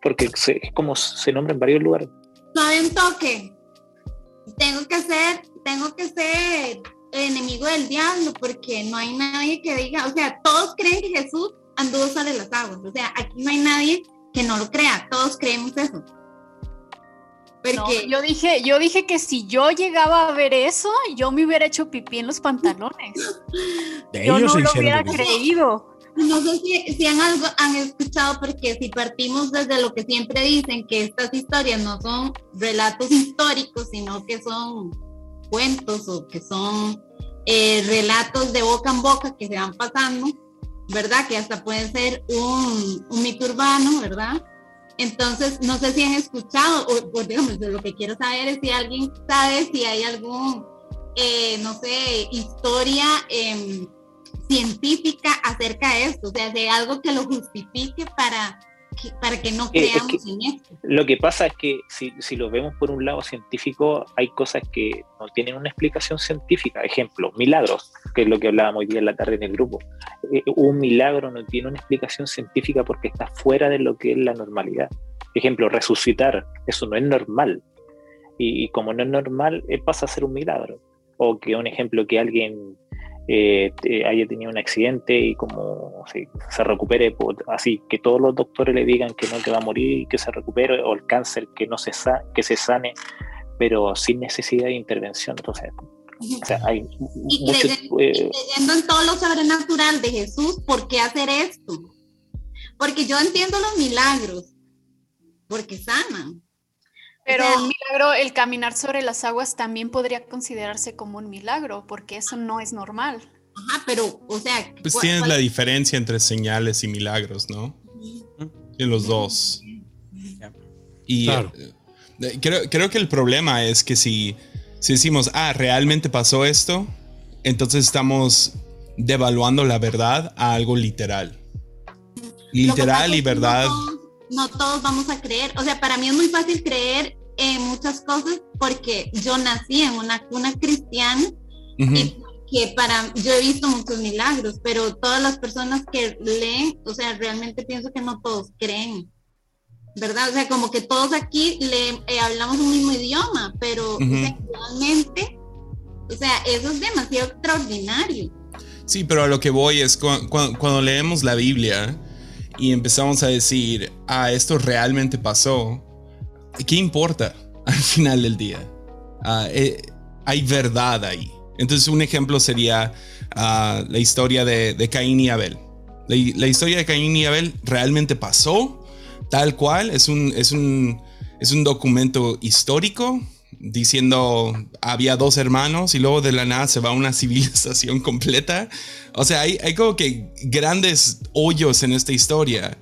S6: porque es como se nombra en varios lugares.
S2: Suave un toque. Tengo que tengo que ser enemigo del diablo porque no hay nadie que diga, o sea, todos creen que Jesús anduvo sobre las aguas. O sea, aquí no hay nadie que no lo crea, todos creemos eso.
S3: No,
S2: Porque
S3: yo dije, yo dije que si yo llegaba a ver eso, yo me hubiera hecho pipí en los pantalones.
S4: De
S3: Yo
S4: ellos
S3: no lo hubiera
S4: pipí.
S3: creído.
S2: no sé si, si han, algo, han escuchado, porque si partimos desde lo que siempre dicen, que estas historias no son relatos históricos, sino que son cuentos o que son eh, relatos de boca en boca que se van pasando, ¿verdad? Que hasta pueden ser un, mito urbano, ¿verdad? Entonces, no sé si han escuchado, o, o digamos, lo que quiero saber es si alguien sabe si hay algún, eh, no sé, historia em, científica acerca de esto, o sea, de algo que lo justifique para que, para que no
S6: Eh, es
S2: creamos
S6: que-
S2: en esto.
S6: Lo que pasa es que si, si lo vemos por un lado científico, hay cosas que no tienen una explicación científica. Ejemplo, milagros, que es lo que hablábamos hoy día en la tarde en el grupo. Eh, un milagro no tiene una explicación científica porque está fuera de lo que es la normalidad. Ejemplo, resucitar, eso no es normal. Y, y como no es normal, eh, pasa a ser un milagro. O que un ejemplo que alguien eh, haya tenido un accidente y como se, se recupere, por- así que todos los doctores le digan que no que va a morir y que se recupere, o el cáncer que no se sa- que se sane, pero sin necesidad de intervención. Entonces, o sea, hay
S2: Y
S6: mucho,
S2: creyendo,
S6: eh,
S2: y creyendo en todo lo sobrenatural de Jesús, ¿por qué hacer esto? Porque yo entiendo los milagros, porque sanan.
S3: Pero un milagro, el caminar sobre las aguas también podría considerarse como un milagro, porque eso no es normal.
S2: Ajá, pero, o sea,
S8: Pues
S2: ¿cuál-
S8: tienes
S2: cuál-
S8: la diferencia entre señales y milagros, ¿no? En los dos. Y
S5: Claro.
S8: eh, creo, creo que el problema es que si, si decimos, ah, realmente pasó esto, entonces estamos devaluando la verdad a algo literal. Literal y verdad.
S2: No no todos vamos a creer. O sea, para mí es muy fácil creer en muchas cosas porque yo nací en una cuna cristiana y que para yo he visto muchos milagros, pero todas las personas que leen, o sea, realmente pienso que no todos creen. ¿Verdad? O sea, como que todos aquí le eh, hablamos un mismo idioma, pero o sea,
S8: Ujú.
S2: realmente, o sea, eso es demasiado extraordinario.
S8: Sí, pero a lo que voy es cu- cu- cuando leemos la Biblia y empezamos a decir, ah, esto realmente pasó, ¿qué importa al final del día? Ah, eh, hay verdad ahí. Entonces un ejemplo sería ah, la historia de, de Caín y Abel. La, historia de Caín y Abel realmente pasó tal cual, es un, es un, es un documento histórico diciendo había dos hermanos y luego de la nada se va una civilización completa. O sea, hay, hay como que grandes hoyos en esta historia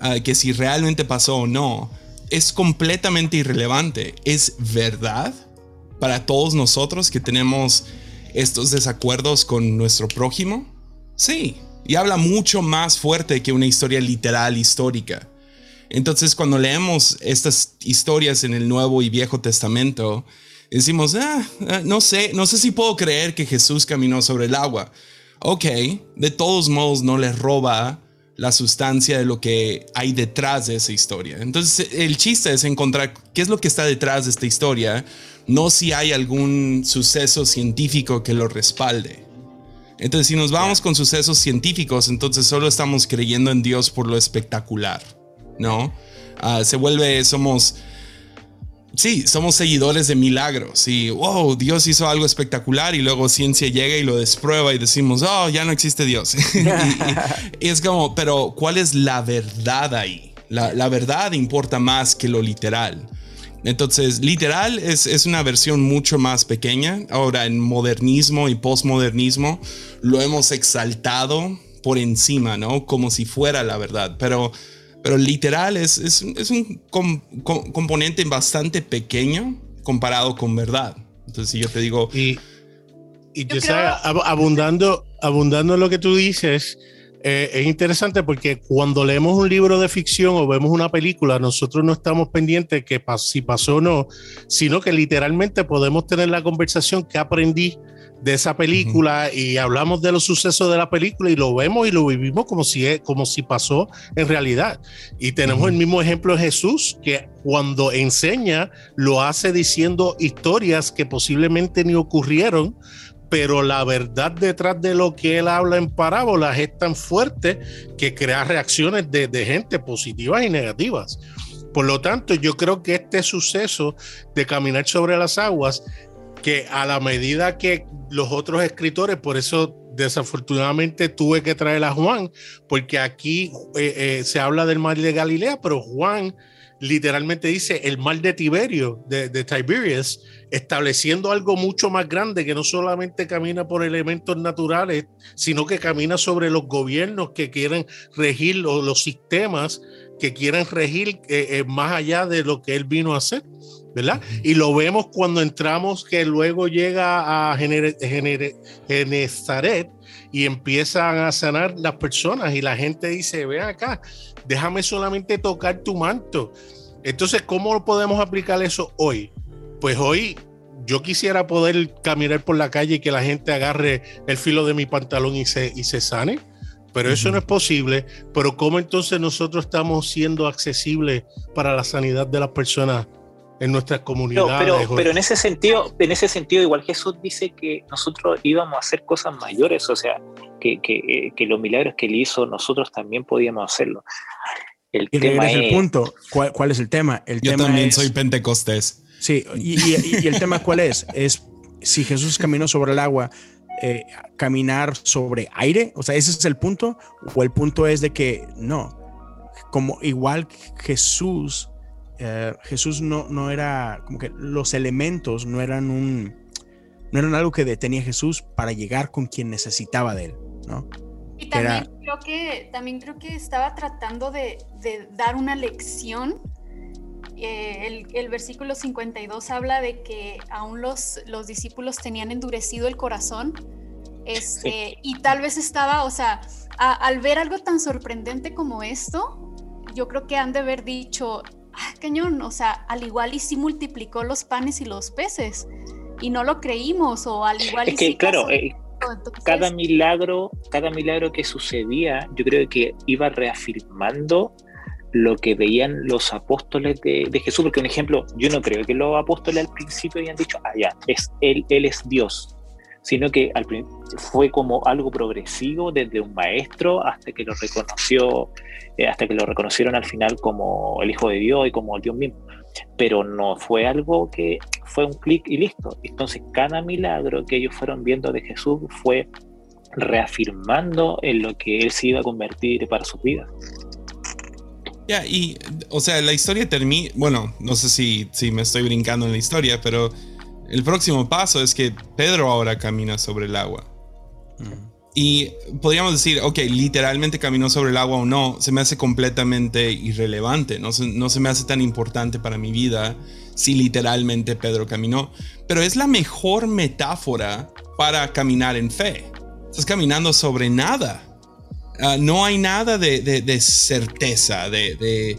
S8: ah, que si realmente pasó o no es completamente irrelevante. Es verdad para todos nosotros que tenemos estos desacuerdos con nuestro prójimo. Sí, y habla mucho más fuerte que una historia literal histórica. Entonces, cuando leemos estas historias en el Nuevo y Viejo Testamento, decimos, ah, ah, no sé, no sé si puedo creer que Jesús caminó sobre el agua. Ok, de todos modos no le roba la sustancia de lo que hay detrás de esa historia. Entonces, el chiste es encontrar qué es lo que está detrás de esta historia, no si hay algún suceso científico que lo respalde. Entonces, si nos vamos con sucesos científicos, entonces solo estamos creyendo en Dios por lo espectacular, ¿no? Ah, se vuelve, somos sí, somos seguidores de milagros y, wow, Dios hizo algo espectacular y luego ciencia llega y lo desprueba y decimos, oh, ya no existe Dios. y, es como, pero ¿cuál es la verdad ahí? La, verdad importa más que lo literal. Entonces, literal es, es, una versión mucho más pequeña. Ahora, en modernismo y postmodernismo lo hemos exaltado por encima, ¿no? Como si fuera la verdad. Pero pero literal es, es, es un componente bastante pequeño comparado con verdad. Entonces, si yo te digo...
S5: Y, y abundando, abundando en lo que tú dices, eh, es interesante porque cuando leemos un libro de ficción o vemos una película, nosotros no estamos pendientes que si pasó o no, sino que literalmente podemos tener la conversación que aprendí de esa película y hablamos de los sucesos de la película y lo vemos y lo vivimos como si, como si pasó en realidad. Y tenemos el mismo ejemplo de Jesús, que cuando enseña lo hace diciendo historias que posiblemente ni ocurrieron, pero la verdad detrás de lo que él habla en parábolas es tan fuerte que crea reacciones de, de gente positivas y negativas. Por lo tanto, yo creo que este suceso de caminar sobre las aguas que a la medida que los otros escritores, por eso desafortunadamente tuve que traer a Juan, porque aquí eh, eh, se habla del mar de Galilea, pero Juan literalmente dice el mar de Tiberio, de, de, Tiberias, estableciendo algo mucho más grande que no solamente camina por elementos naturales, sino que camina sobre los gobiernos que quieren regir los, los sistemas que quieren regir eh, más allá de lo que él vino a hacer. ¿verdad? Y lo vemos cuando entramos que luego llega a Genezaret y empiezan a sanar las personas y la gente dice, ven acá, déjame solamente tocar tu manto. Entonces, ¿cómo podemos aplicar eso hoy? Pues hoy yo quisiera poder caminar por la calle y que la gente agarre el filo de mi pantalón y se, y se sane, pero eso no es posible. Pero ¿cómo entonces nosotros estamos siendo accesibles para la sanidad de las personas en nuestras comunidades.
S6: pero, en ese sentido, en ese sentido, igual Jesús dice que nosotros íbamos a hacer cosas mayores, o sea, que, que, que los milagros que él hizo, nosotros también podíamos hacerlo.
S4: El y tema es el punto. ¿Cuál, es el tema? El
S8: Yo también soy pentecostés.
S4: Sí, y, y, el tema cuál es? Es si Jesús caminó sobre el agua, eh, caminar sobre aire, o sea, ese es el punto, o el punto es de que no, como igual Jesús eh, Jesús no, no era como que los elementos no eran un no eran algo que detenía a Jesús para llegar con quien necesitaba de él, ¿no?
S3: Y también creo que también creo que estaba tratando de, dar una lección. Eh, el, versículo 52 habla de que aún los, los discípulos tenían endurecido el corazón. Este, Y tal vez estaba, o sea, al ver algo tan sorprendente como esto, yo creo que han de haber dicho, ah, cañón, o sea, al igual y sí multiplicó los panes y los peces y no lo creímos o al igual
S6: es que claro eh, cada milagro cada milagro que sucedía yo creo que iba reafirmando lo que veían los apóstoles de, Jesús porque un ejemplo yo no creo que los apóstoles al principio habían dicho ah ya es él él es Dios sino que fue como algo progresivo desde un maestro hasta que lo reconoció, eh, hasta que lo reconocieron al final como el Hijo de Dios y como Dios mismo. Pero no fue algo que fue un clic y listo. Entonces cada milagro que ellos fueron viendo de Jesús fue reafirmando en lo que él se iba a convertir para su vida.
S8: Ya, y, o sea, la historia termina, bueno, no sé si, si me estoy brincando en la historia, pero el próximo paso es que Pedro ahora camina sobre el agua. Y podríamos decir, ok, literalmente caminó sobre el agua o no, se me hace completamente irrelevante, no se, no se me hace tan importante para mi vida si literalmente Pedro caminó. Pero es la mejor metáfora para caminar en fe. Estás caminando sobre nada. Ah, no hay nada de, de certeza, de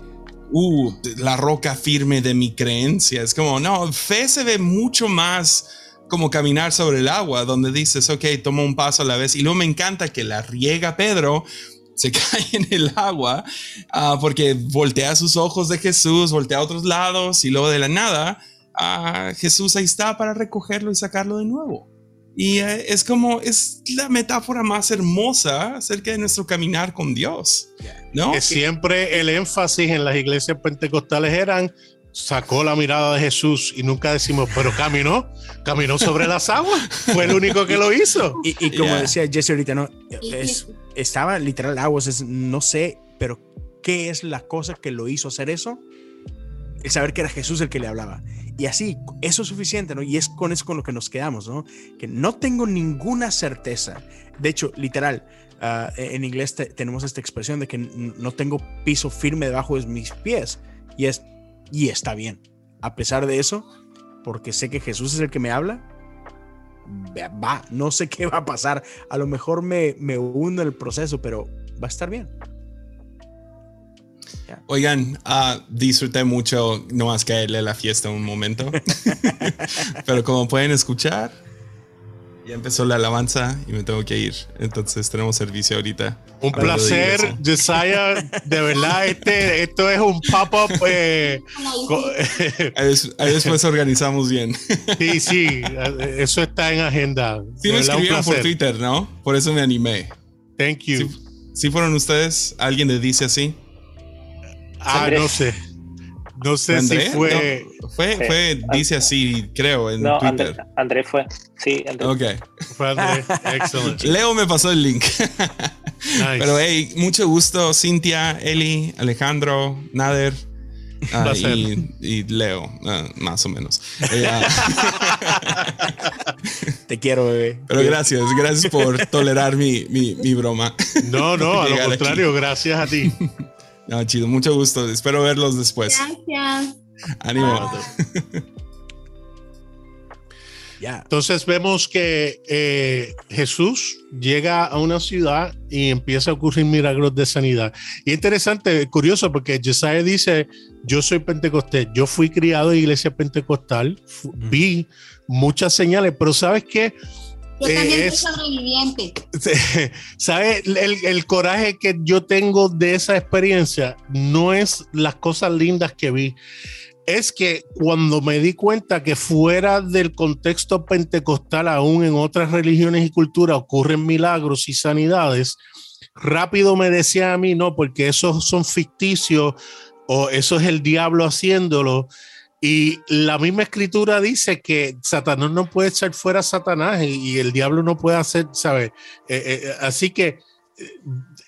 S8: uh, la roca firme de mi creencia. Es como, no, fe se ve mucho más como caminar sobre el agua, donde dices, ok, tomo un paso a la vez. Y luego me encanta que la riega Pedro se cae en el agua ah, porque voltea sus ojos de Jesús, voltea a otros lados y luego de la nada ah, Jesús ahí está para recogerlo y sacarlo de nuevo. Y eh, es como, es la metáfora más hermosa acerca de nuestro caminar con Dios, ¿no?
S5: Que siempre el énfasis en las iglesias pentecostales eran sacó la mirada de Jesús y nunca decimos, pero caminó, caminó sobre las aguas, fue el único que lo hizo.
S4: Y, y como
S8: Yeah.
S4: decía Jesse ahorita, ¿no? Es- estaba literal aguas, es- no sé, pero ¿qué es la cosa que lo hizo hacer eso? El saber que era Jesús el que le hablaba. Y así, eso es suficiente, ¿no? Y es con eso con lo que nos quedamos, ¿no? Que no tengo ninguna certeza. De hecho, literal, ah, en inglés te- tenemos esta expresión de que no tengo piso firme debajo de mis pies. Y es, y está bien. A pesar de eso, porque sé que Jesús es el que me habla, va, no sé qué va a pasar. A lo mejor me, me hundo en el proceso, pero va a estar bien.
S8: Oigan, ah, disfruté mucho no más caerle a la fiesta un momento. Pero como pueden escuchar, ya empezó la alabanza y me tengo que ir. Entonces tenemos servicio ahorita.
S5: Un
S8: de
S5: placer. Josiah. De verdad, este, esto es un pop-up. eh,
S8: Ahí, des- ahí después organizamos bien.
S5: sí, sí, eso está en agenda.
S8: Sí
S5: De
S8: me
S5: verdad,
S8: escribieron por. Twitter, ¿no? Por eso me animé.
S5: Thank you.
S8: Sí, sí fueron ustedes? ¿Alguien le dice así?
S5: Ah,
S6: Andrés.
S5: no sé. No sé
S8: ¿André?
S5: si fue.
S8: No, fue,
S6: Sí.
S8: fue, dice así, creo, en
S6: No,
S8: Twitter.
S6: Andrés, Andrés fue. Sí, Andrés.
S8: Ok.
S5: Fue Andrés. Excelente.
S8: Leo me pasó el link.
S5: Nice.
S8: Pero hey, mucho gusto, Cintia, Eli, Alejandro, Nader.
S5: placer.
S8: y, y Leo, ah, más o menos. Eh, ah,
S4: Te quiero, bebé.
S8: pero gracias, gracias por tolerar mi, mi, mi broma.
S5: No, no, a lo
S8: Llegar aquí.
S5: contrario, gracias a ti.
S8: No, chido, mucho gusto. Espero verlos después.
S2: Gracias.
S8: Ánimo.
S4: Ya.
S5: Entonces vemos que eh, Jesús llega a una ciudad y empieza a ocurrir milagros de sanidad. Y interesante, curioso, porque Josiah dice, yo soy pentecostés, yo fui criado en iglesia pentecostal, vi muchas señales, pero ¿sabes qué?
S2: Yo
S5: Eh,
S2: también
S5: es-
S2: soy sobreviviente.
S5: ¿Sabes? El, el coraje que yo tengo de esa experiencia no es las cosas lindas que vi. Es que cuando me di cuenta que fuera del contexto pentecostal, aún en otras religiones y culturas ocurren milagros y sanidades, rápido me decía a mí, no, porque esos son ficticios o eso es el diablo haciéndolo. Y la misma escritura dice que Satanás no puede echar fuera a Satanás y, y el diablo no puede hacer, ¿sabes? Eh, eh, así que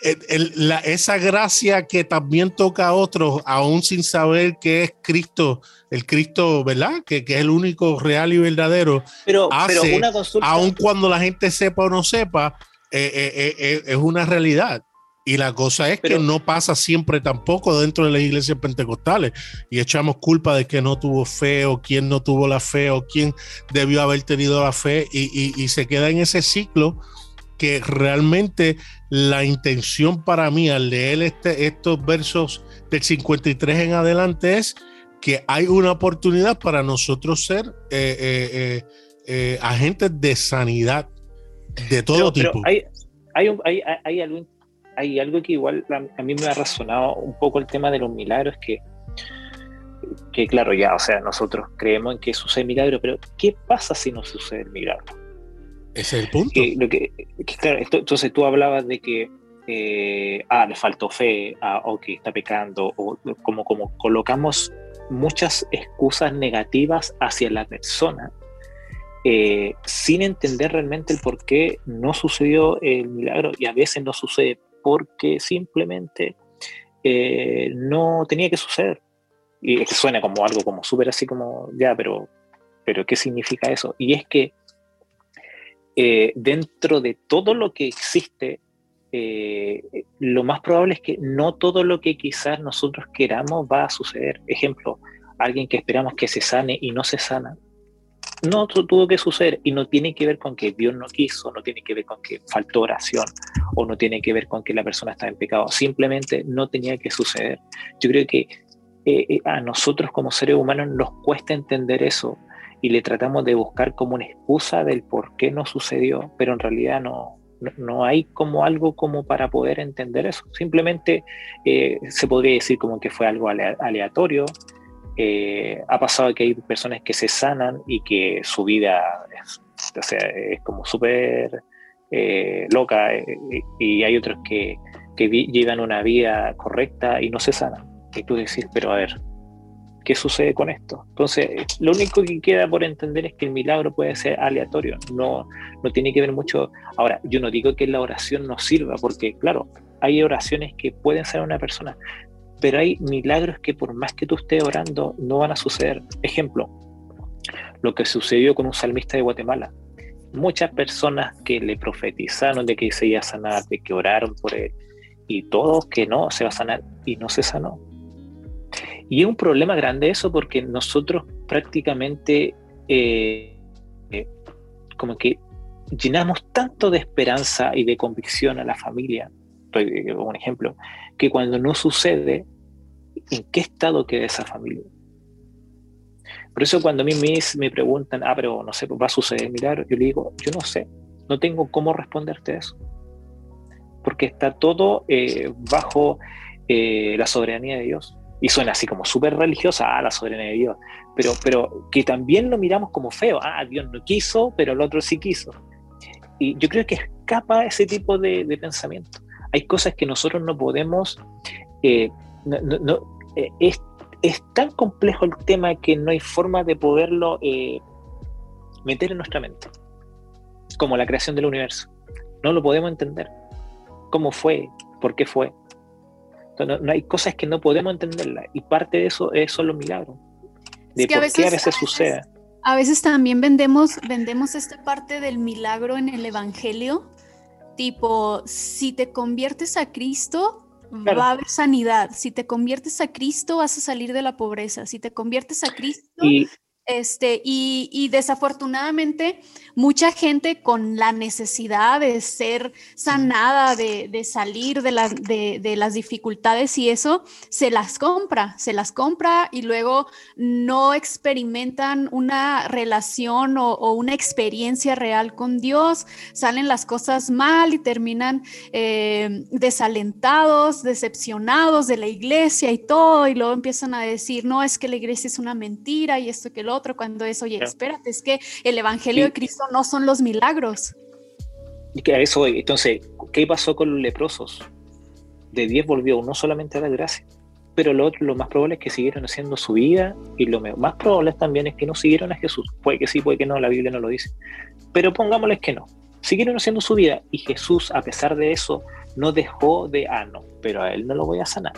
S5: eh, el- la- esa gracia que también toca a otros, aún sin saber que es Cristo, el Cristo, ¿verdad? Que, que es el único real y verdadero,
S6: Pero,
S5: hace,
S6: pero una consulta.
S5: aun cuando la gente sepa o no sepa, eh, eh, eh, eh, es una realidad. Y la cosa es
S6: Pero-
S5: que no pasa siempre tampoco dentro de las iglesias pentecostales. Y echamos culpa de que no tuvo fe o quién no tuvo la fe o quién debió haber tenido la fe y, y- y se queda en ese ciclo que realmente la intención para mí al leer este, estos versos del 53 en adelante es que hay una oportunidad para nosotros ser eh, eh, eh, eh, agentes de sanidad de todo
S6: Pero- pero
S5: tipo.
S6: hay, hay, un- hay- hay algo, hay algo que igual a, mí me ha razonado un poco el tema de los milagros, que, que claro, ya, o sea, nosotros creemos en que sucede milagro, pero ¿qué pasa si no sucede el milagro?
S5: Ese es el punto.
S6: Que, lo que, que, claro, esto- entonces tú hablabas de que eh, ah, le faltó fe, ah, o que está pecando, o como, como colocamos muchas excusas negativas hacia la persona, eh, sin entender realmente el por qué no sucedió el milagro, y a veces no sucede porque simplemente eh, no tenía que suceder. Y es que suena como algo como súper así como, ya, pero, pero ¿qué significa eso? Y es que eh, dentro de todo lo que existe, eh, lo más probable es que no todo lo que quizás nosotros queramos va a suceder. Ejemplo, alguien que esperamos que se sane y no se sana. No tu- tuvo que suceder y no tiene que ver con que Dios no quiso, no tiene que ver con que faltó oración o no tiene que ver con que la persona está en pecado, simplemente no tenía que suceder. Yo creo que eh, eh, a nosotros como seres humanos nos cuesta entender eso y le tratamos de buscar como una excusa del por qué no sucedió, pero en realidad no, No, hay como algo como para poder entender eso. Simplemente eh, se podría decir como que fue algo ale- aleatorio. Eh, ha pasado que hay personas que se sanan y que su vida es, como súper eh, loca eh, y hay otros que, llevan una vida correcta y no se sanan. Y tú decís, pero a ver, ¿qué sucede con esto? Entonces, lo único que queda por entender es que el milagro puede ser aleatorio, no, no tiene que ver mucho. Ahora, yo no digo que la oración no sirva, porque claro, hay oraciones que pueden ser una persona, pero hay milagros que por más que tú estés orando, no van a suceder. Ejemplo, lo que sucedió con un salmista de Guatemala. Muchas personas que le profetizaron de que se iba a sanar, de que oraron por él, y todos que no, se va a sanar, y no se sanó. Y es un problema grande eso porque nosotros prácticamente eh, eh, como que llenamos tanto de esperanza y de convicción a la familia, eh, un ejemplo, que cuando no sucede, ¿en qué estado queda esa familia? Por eso cuando a mí me, preguntan, ah, pero no sé, ¿va a suceder milagro? Yo le digo, yo no sé, no tengo cómo responderte eso. Porque está todo eh, bajo eh, la soberanía de Dios. Y suena así como súper religiosa, ah, la soberanía de Dios. Pero, pero que también lo miramos como feo, ah, Dios no quiso, pero el otro sí quiso. Y yo creo que escapa ese tipo de, de pensamiento. Hay cosas que nosotros no podemos, eh, no, no, no, eh, es, es, tan complejo el tema que no hay forma de poderlo eh, meter en nuestra mente, como la creación del universo. No lo podemos entender. ¿Cómo fue? ¿Por qué fue? No, no, hay cosas que no podemos entenderlas y parte de eso es, son los milagros. De
S3: es que
S6: por
S3: a veces,
S6: qué a veces
S3: a
S6: sucede.
S3: A veces también vendemos, vendemos esta parte del milagro en el Evangelio, tipo, si te conviertes a Cristo,
S6: Claro.
S3: va a haber sanidad. Si te conviertes a Cristo, vas a salir de la pobreza. Si te conviertes a Cristo,
S6: Y
S3: este, y, y desafortunadamente mucha gente con la necesidad de ser sanada, de, de salir de, la- de- de las dificultades y eso, se las compra, se las compra y luego no experimentan una relación o, o una experiencia real con Dios, salen las cosas mal y terminan eh, desalentados, decepcionados de la iglesia y todo, y luego empiezan a decir, no, es que la iglesia es una mentira y esto que lo otro, cuando es, oye, espérate, es que el Evangelio
S6: Sí.
S3: de Cristo no son los milagros.
S6: Y que a eso. Entonces, ¿qué pasó con los leprosos? De 10 volvió uno solamente a dar gracias. Pero lo, otro, lo más probable es que siguieron haciendo su vida y lo más probable también es que no siguieron a Jesús. Puede que sí, puede que no, la Biblia no lo dice. Pero pongámosles que no. Siguieron haciendo su vida y Jesús, a pesar de eso, no dejó de, ah, no, pero a él no lo voy a sanar.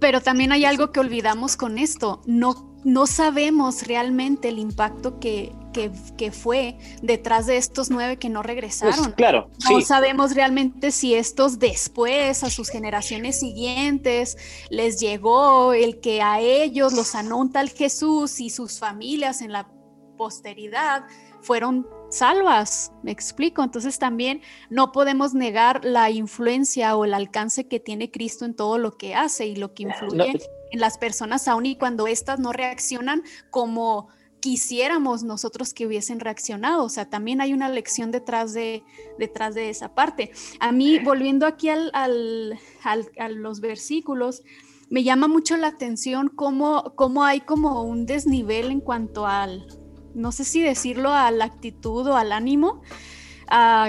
S3: Pero también hay algo que olvidamos con esto. No, no sabemos realmente el impacto que, que, que fue detrás de estos nueve que no
S6: Pues,
S3: regresaron.
S6: claro,
S3: No
S6: sí.
S3: sabemos realmente si estos después, a sus generaciones siguientes, les llegó el que a ellos los sanó un tal Jesús y sus familias en la posteridad fueron salvas, me explico. Entonces también no podemos negar la influencia o el alcance que tiene Cristo en todo lo que hace y lo que influye
S6: No,
S3: en las personas aun y cuando éstas no reaccionan como quisiéramos nosotros que hubiesen reaccionado. O sea, también hay una lección detrás de, detrás de esa parte. A mí, volviendo aquí al, al- al- a los versículos, me llama mucho la atención cómo, cómo hay como un desnivel en cuanto al, no sé si decirlo, a la actitud o al ánimo.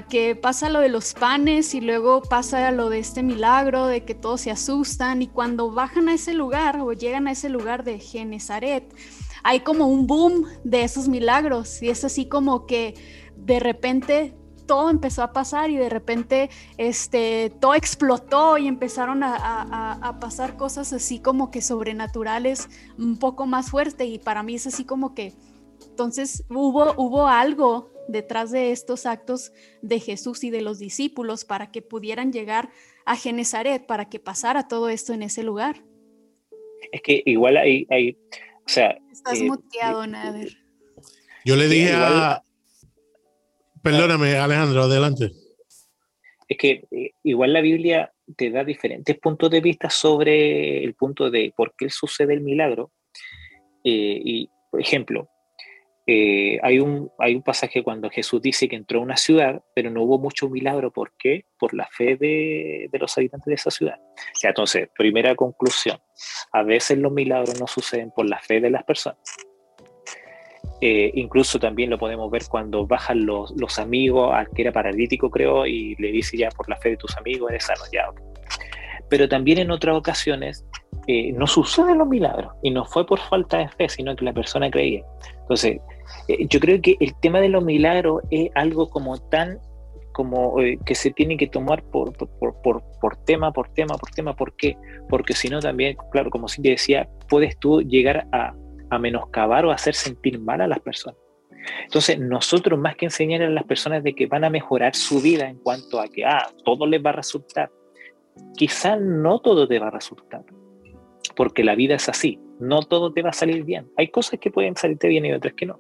S3: Que pasa lo de los panes y luego pasa lo de este milagro de que todos se asustan y cuando bajan a ese lugar o llegan a ese lugar de Genezaret, hay como un boom de esos milagros y es así como que de repente todo empezó a pasar y de repente este, todo explotó y empezaron a- a pasar cosas así como que sobrenaturales un poco más fuerte y para mí es así como que entonces hubo, hubo algo detrás de estos actos de Jesús y de los discípulos para que pudieran llegar a Genezaret, para que pasara todo esto en ese lugar.
S6: Es que igual hay, hay o sea,
S3: Estás
S6: Eh,
S3: muteado, Nader.
S5: Yo le dije
S6: igual-
S5: a... Perdóname, Alejandro, adelante.
S6: es que eh, igual la Biblia te da diferentes puntos de vista sobre el punto de por qué sucede el milagro. Eh, y, por ejemplo, Eh, hay, un, hay un pasaje cuando Jesús dice que entró a una ciudad, pero no hubo mucho milagro. ¿Por qué? Por la fe de, los habitantes de esa ciudad. O sea, entonces, primera conclusión, a veces los milagros no suceden por la fe de las personas. Eh, incluso también lo podemos ver cuando bajan los, los, amigos al que era paralítico, creo, y le dice ya por la fe de tus amigos eres sano, ya. Pero también en otras ocasiones eh, no suceden los milagros y no fue por falta de fe, sino que la persona creía. Entonces, eh, yo creo que el tema de los milagros es algo como tan como eh, que se tiene que tomar por, por, por, tema, por tema, por tema. ¿Por qué? Porque si no también, claro, como Cintia decía, puedes tú llegar a, a menoscabar o hacer sentir mal a las personas. Entonces, nosotros más que enseñar a las personas de que van a mejorar su vida en cuanto a que, ah, todo les va a resultar, quizás no todo te va a resultar, porque la vida es así, no todo te va a salir bien. Hay cosas que pueden salirte bien y otras que no.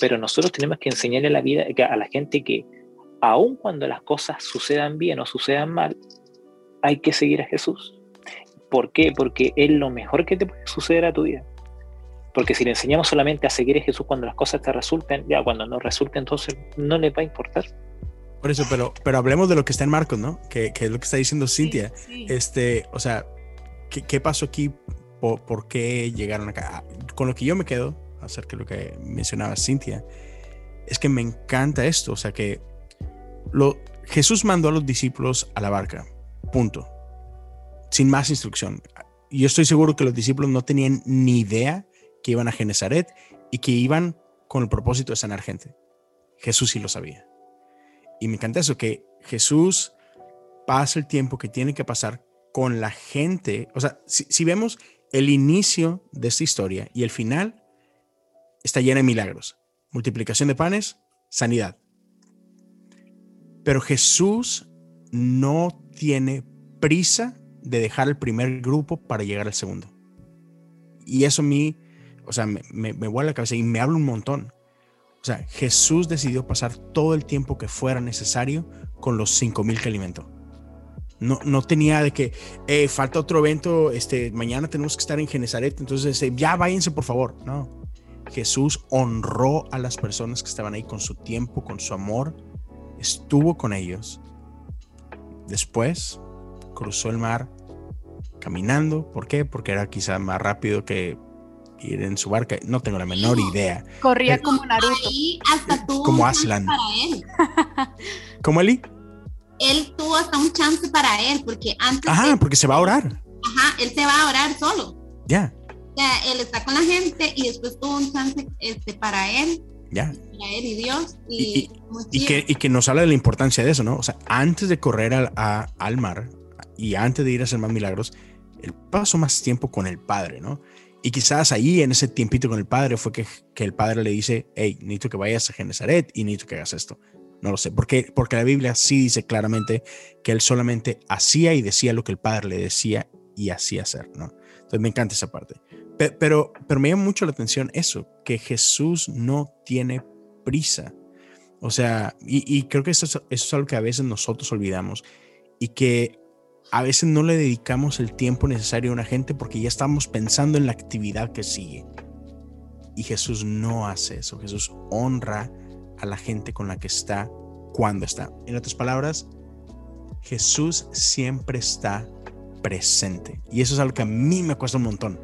S6: Pero nosotros tenemos que enseñarle a la, vida, a la gente que aun cuando las cosas sucedan bien o sucedan mal, hay que seguir a Jesús. ¿Por qué? Porque es lo mejor que te puede suceder a tu vida. Porque si le enseñamos solamente a seguir a Jesús cuando las cosas te resulten, ya cuando no resulten, entonces no le va a importar.
S4: Por eso, pero, pero hablemos de lo que está en Marcos, ¿no? Que, que es lo que está diciendo Cintia. Sí, sí. Este, o sea, ¿qué, ¿qué, pasó aquí? ¿Por, ¿Por, qué llegaron acá? Con lo que yo me quedo, acerca de lo que mencionaba Cintia, es que me encanta esto. O sea, que lo, Jesús mandó a los discípulos a la barca, punto. Sin más instrucción. Yo estoy seguro que los discípulos no tenían ni idea que iban a Genezaret y que iban con el propósito de sanar gente. Jesús sí lo sabía. Y me encanta eso, que Jesús pasa el tiempo que tiene que pasar con la gente. O sea, si, vemos el inicio de esta historia y el final, está llena de milagros. Multiplicación de panes, sanidad. Pero Jesús no tiene prisa de dejar el primer grupo para llegar al segundo. Y eso a mí, o sea, me, me, me vuela la cabeza y me habla un montón. O sea, Jesús decidió pasar todo el tiempo que fuera necesario con los cinco mil que alimentó. No, no tenía de que eh, falta otro evento, este, mañana tenemos que estar en Genezaret, entonces eh, ya váyanse por favor. No, Jesús honró a las personas que estaban ahí con su tiempo, con su amor, estuvo con ellos. Después cruzó el mar caminando. ¿Por qué? Porque era quizá más rápido que ir en su barca. No tengo la menor idea.
S3: Corría como Naruto.
S2: Ahí hasta tuvo
S4: Como
S2: un chance
S4: Aslan.
S2: Para él.
S4: ¿Cómo Eli?
S2: Él tuvo hasta un chance para él, porque antes.
S4: Ajá,
S2: él-
S4: porque se va a orar.
S2: Ajá, él se va a orar solo.
S4: Ya,
S2: O sea, él está con la gente y después tuvo un chance este, para él,
S4: ya.
S2: para él y Dios. Y,
S4: Y- Y que, y que nos habla de la importancia de eso, ¿no? O sea, antes de correr al, a- al mar y antes de ir a hacer más milagros, él pasó más tiempo con el Padre, ¿no? Y quizás ahí en ese tiempito con el Padre fue que, que el Padre le dice, hey, necesito que vayas a Genezaret y necesito que hagas esto. No lo sé, porque, porque la Biblia sí dice claramente que él solamente hacía y decía lo que el Padre le decía y hacía hacer, ¿no? Entonces me encanta esa parte. Pe- Pero, pero me llama mucho la atención eso, que Jesús no tiene prisa. O sea, y, y creo que eso es, eso es algo que a veces nosotros olvidamos y que a veces no le dedicamos el tiempo necesario a una gente porque ya estamos pensando en la actividad que sigue. Y Jesús no hace eso. Jesús honra a la gente con la que está cuando está. En otras palabras, Jesús siempre está presente. Y eso es algo que a mí me cuesta un montón.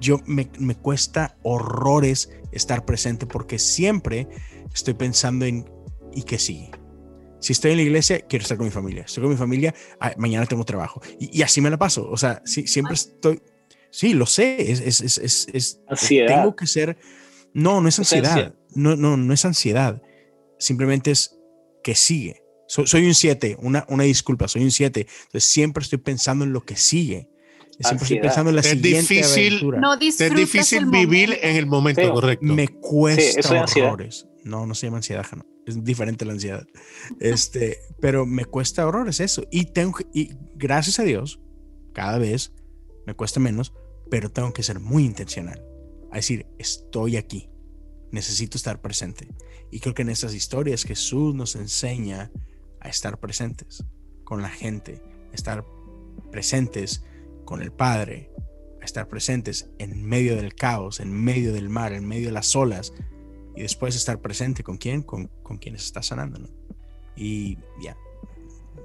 S4: Yo me, me cuesta horrores estar presente porque siempre estoy pensando en ¿y qué sigue? Si estoy en la iglesia, quiero estar con mi familia. Estoy con mi familia, ah, mañana tengo trabajo. Y, y así me la paso. O sea, sí, siempre estoy... Sí, lo sé. Es, es, es, es, es-. Tengo que ser... No, no Es ansiedad. No, no, no es ansiedad. Simplemente es que sigue. So- soy un 7, una, una disculpa, soy un 7. Entonces siempre estoy pensando en lo que sigue. Siempre estoy
S6: Ansiedad.
S4: pensando en la
S5: Es
S4: siguiente
S5: difícil-
S4: aventura.
S3: No
S5: Es difícil
S3: el
S5: vivir
S3: momento.
S5: en el momento
S6: Sí,
S5: correcto.
S4: Me cuesta
S6: Sí, es
S4: horrores. No, no se llama ansiedad, Jano. Es diferente la ansiedad. Este, pero me cuesta horrores eso. Y tengo que- y gracias a Dios, cada vez me cuesta menos, pero tengo que ser muy intencional. A decir, estoy aquí. Necesito estar presente. Y creo que en estas historias Jesús nos enseña a estar presentes con la gente, a estar presentes con el Padre, a estar presentes en medio del caos, en medio del mar, en medio de las olas, y después estar presente con quién, con, con quienes está sanando. Y ya,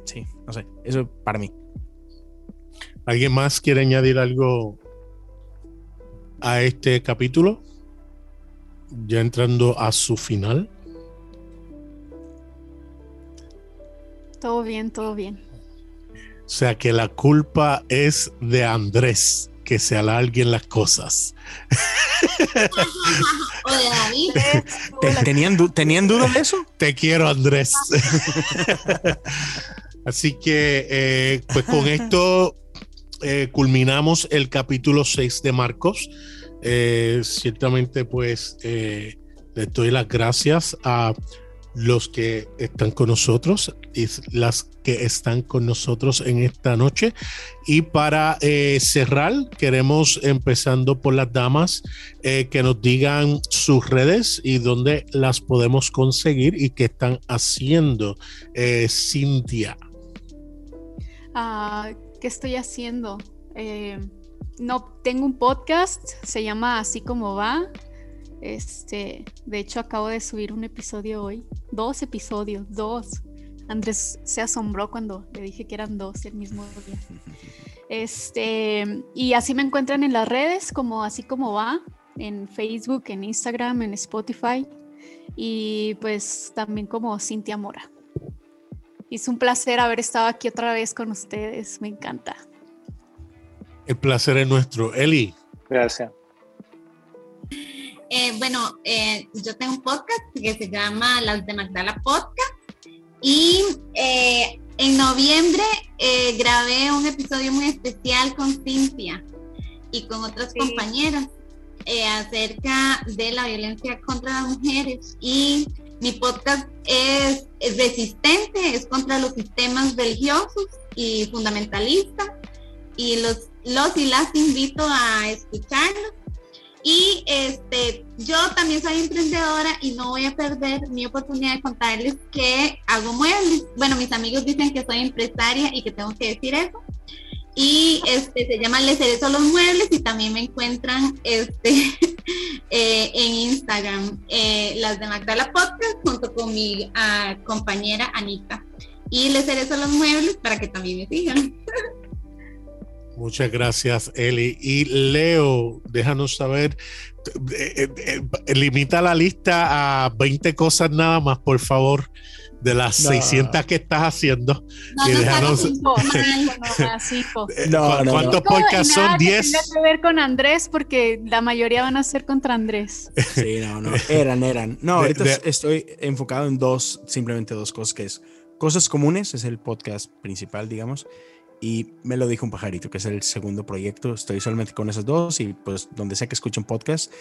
S4: sí, no sé, eso para mí.
S5: ¿Alguien más quiere añadir algo a este capítulo? Ya entrando a su final.
S3: Todo bien, todo bien.
S5: O sea que la culpa es de Andrés, que se alarguen las cosas.
S2: o de David.
S4: ¿Te- ¿Tenían, du- ¿Tenían duda de eso?
S5: Te quiero, Andrés. Así que, eh, pues con esto eh, culminamos el capítulo 6 de Marcos. Eh, ciertamente, pues, eh, les doy las gracias a los que están con nosotros y las que están con nosotros en esta noche. Y para eh, cerrar, queremos, empezando por las damas, eh, que nos digan sus redes y dónde las podemos conseguir y qué están haciendo. Eh, Cintia.
S3: Ah, ¿Qué estoy haciendo? No, tengo un podcast, se llama Así como va. Este, de hecho, acabo de subir un episodio hoy. Dos episodios, dos. Andrés se asombró cuando le dije que eran dos el mismo día. Este, y así me encuentran en las redes, como así como va, en Facebook, en Instagram, en Spotify. Y pues también como Cintia Mora. Es un placer haber estado aquí otra vez con ustedes. Me encanta.
S5: El placer es nuestro. Eli.
S6: Gracias.
S2: Eh, bueno, eh, yo tengo un podcast que se llama Las de Magdala Podcast y eh, en noviembre eh, grabé un episodio muy especial con Cintia y con otras
S3: Sí.
S2: compañeras eh, acerca de la violencia contra las mujeres y mi podcast es, es resistente, es contra los sistemas religiosos y fundamentalistas y los, los y las invito a escucharlo. Y este, yo también soy emprendedora y no voy a perder mi oportunidad de contarles que hago muebles. Bueno, mis amigos dicen que soy empresaria y que tengo que decir eso. Y este se llama Le Cerezo los Muebles y también me encuentran este eh, en Instagram, eh, las de Magdala Podcast, junto con mi ah, compañera Anita. Y Le Cerezo los Muebles para que también me sigan.
S5: Muchas gracias, Eli. Y Leo, déjanos saber, eh, eh, eh, limita la lista a 20 cosas nada más, por favor, de las
S4: No.
S5: 600 que estás haciendo.
S2: No
S5: Y
S2: nos
S5: déjanos-
S3: Cinco,
S4: No,
S5: ¿cu-
S4: no, no.
S5: ¿Cuántos podcasts son?
S3: que
S5: 10.
S3: tenga que ver con Andrés porque la mayoría van a ser contra Andrés.
S4: Sí, no, no. Eran, eran. No,
S5: De-
S4: ahorita
S5: de-
S4: estoy enfocado en dos, simplemente dos cosas, que es Cosas Comunes, es el podcast principal, digamos, y Me lo dijo un pajarito, que es el segundo proyecto. Estoy solamente con esas dos y pues donde sea que escuchen podcast.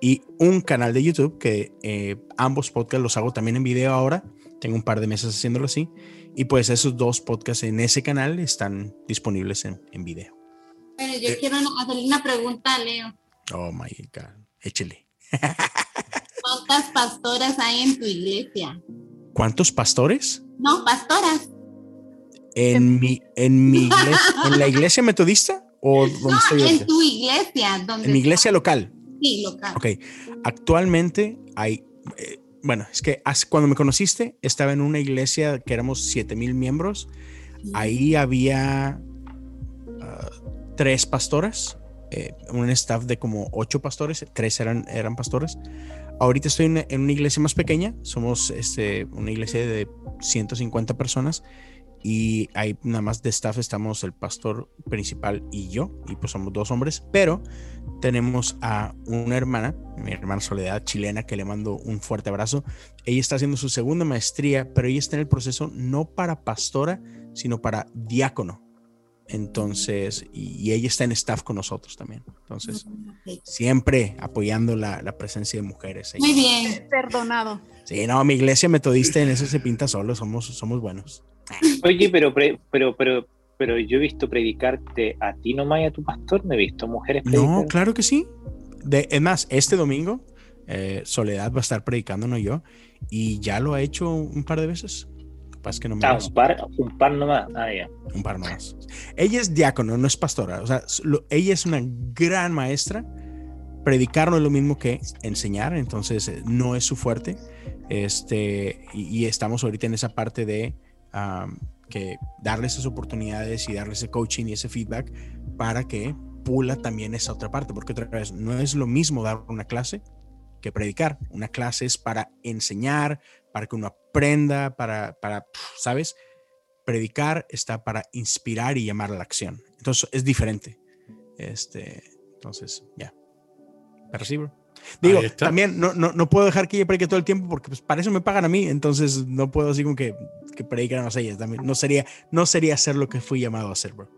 S4: Y un canal de YouTube que eh, ambos podcasts los hago también en video ahora. Tengo un par de meses haciéndolo así. Y pues esos dos podcasts en ese canal están disponibles en, en video.
S2: Bueno, yo
S5: Eh.
S2: quiero hacerle una pregunta a Leo.
S4: Oh my God. Échele.
S2: ¿Cuántas pastoras hay en tu iglesia?
S4: ¿Cuántos pastores?
S2: No, pastoras.
S4: En mi, en mi iglesia, en la iglesia metodista o
S2: No,
S4: estoy
S2: en tu iglesia. Donde
S4: En mi iglesia local.
S2: Sí, local.
S4: Ok. Actualmente hay, eh, bueno, es que cuando me conociste estaba en una iglesia que éramos 7000 miembros. Ahí había ah, tres pastoras, eh, un staff de como ocho pastores, tres eran, eran pastores. Ahorita estoy en, en una iglesia más pequeña, somos este, una iglesia de 150 personas y ahí nada más de staff estamos el pastor principal y yo, y pues somos dos hombres, pero tenemos a una hermana, mi hermana Soledad chilena, que le mando un fuerte abrazo. Ella está haciendo su segunda maestría, pero ella está en el proceso no para pastora, sino para diácono. Entonces, y, ella está en staff con nosotros también. Entonces,
S2: Ok.
S4: siempre apoyando la, la presencia de mujeres.
S2: Muy bien.
S3: Perdonado.
S4: Sí, no, mi iglesia metodista en eso se pinta solo, somos, somos buenos.
S6: Oye, pero, pero, pero, pero yo he visto predicarte a ti nomás y a tu pastor, no he visto mujeres predicar.
S4: No, claro que sí. De, es más, este domingo eh, Soledad va a estar predicando, no yo, y ya lo ha hecho un par de veces. Capaz que no me
S6: Ah, un par, un par nomás. Ah, ya.
S4: un par más. Ella es diácono, no es pastora. O sea, lo- ella es una gran maestra, predicar no es lo mismo que enseñar, entonces eh, no es su fuerte. Este, y, estamos ahorita en esa parte de que darle esas oportunidades y darle ese coaching y ese feedback para que pula también esa otra parte, porque otra vez no es lo mismo dar una clase que predicar. Una clase es para enseñar, para que uno aprenda, para, para ¿sabes? Predicar está para inspirar y llamar a la acción. Entonces es diferente. Este, entonces, ya. Yeah. Digo, también no, no, no, puedo dejar que yo predique todo el tiempo porque pues, para eso me pagan a mí, entonces no puedo así como que, que predican a ellas. También no sería, no sería hacer lo que fui llamado a hacer, bro.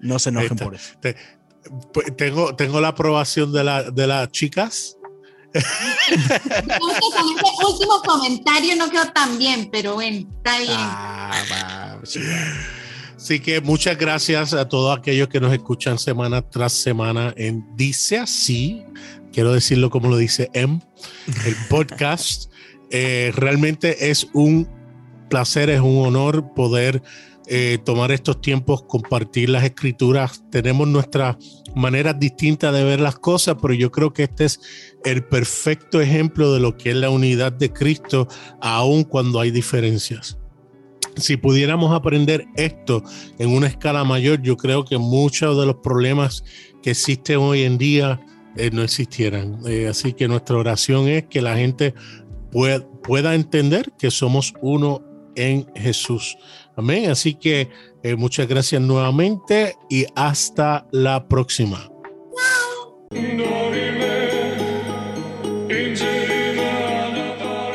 S4: No se enojen por eso.
S5: Pues, tengo, tengo la aprobación de, la, de las chicas.
S2: con este último comentario no quedó tan bien, pero bueno, está bien. Ah,
S5: Así que muchas gracias a todos aquellos que nos escuchan semana tras semana en Dice Así. Quiero decirlo como lo dice M, el podcast. Eh, realmente es un placer, es un honor poder eh, tomar estos tiempos, compartir las escrituras. Tenemos nuestras maneras distintas de ver las cosas, pero yo creo que este es el perfecto ejemplo de lo que es la unidad de Cristo, aun cuando hay diferencias si pudiéramos aprender esto en una escala mayor, yo creo que muchos de los problemas que existen hoy en día eh, no existieran. Eh, así que nuestra oración es que la gente pueda entender que somos uno en Jesús. Amén. Así que eh, muchas gracias nuevamente y hasta la próxima.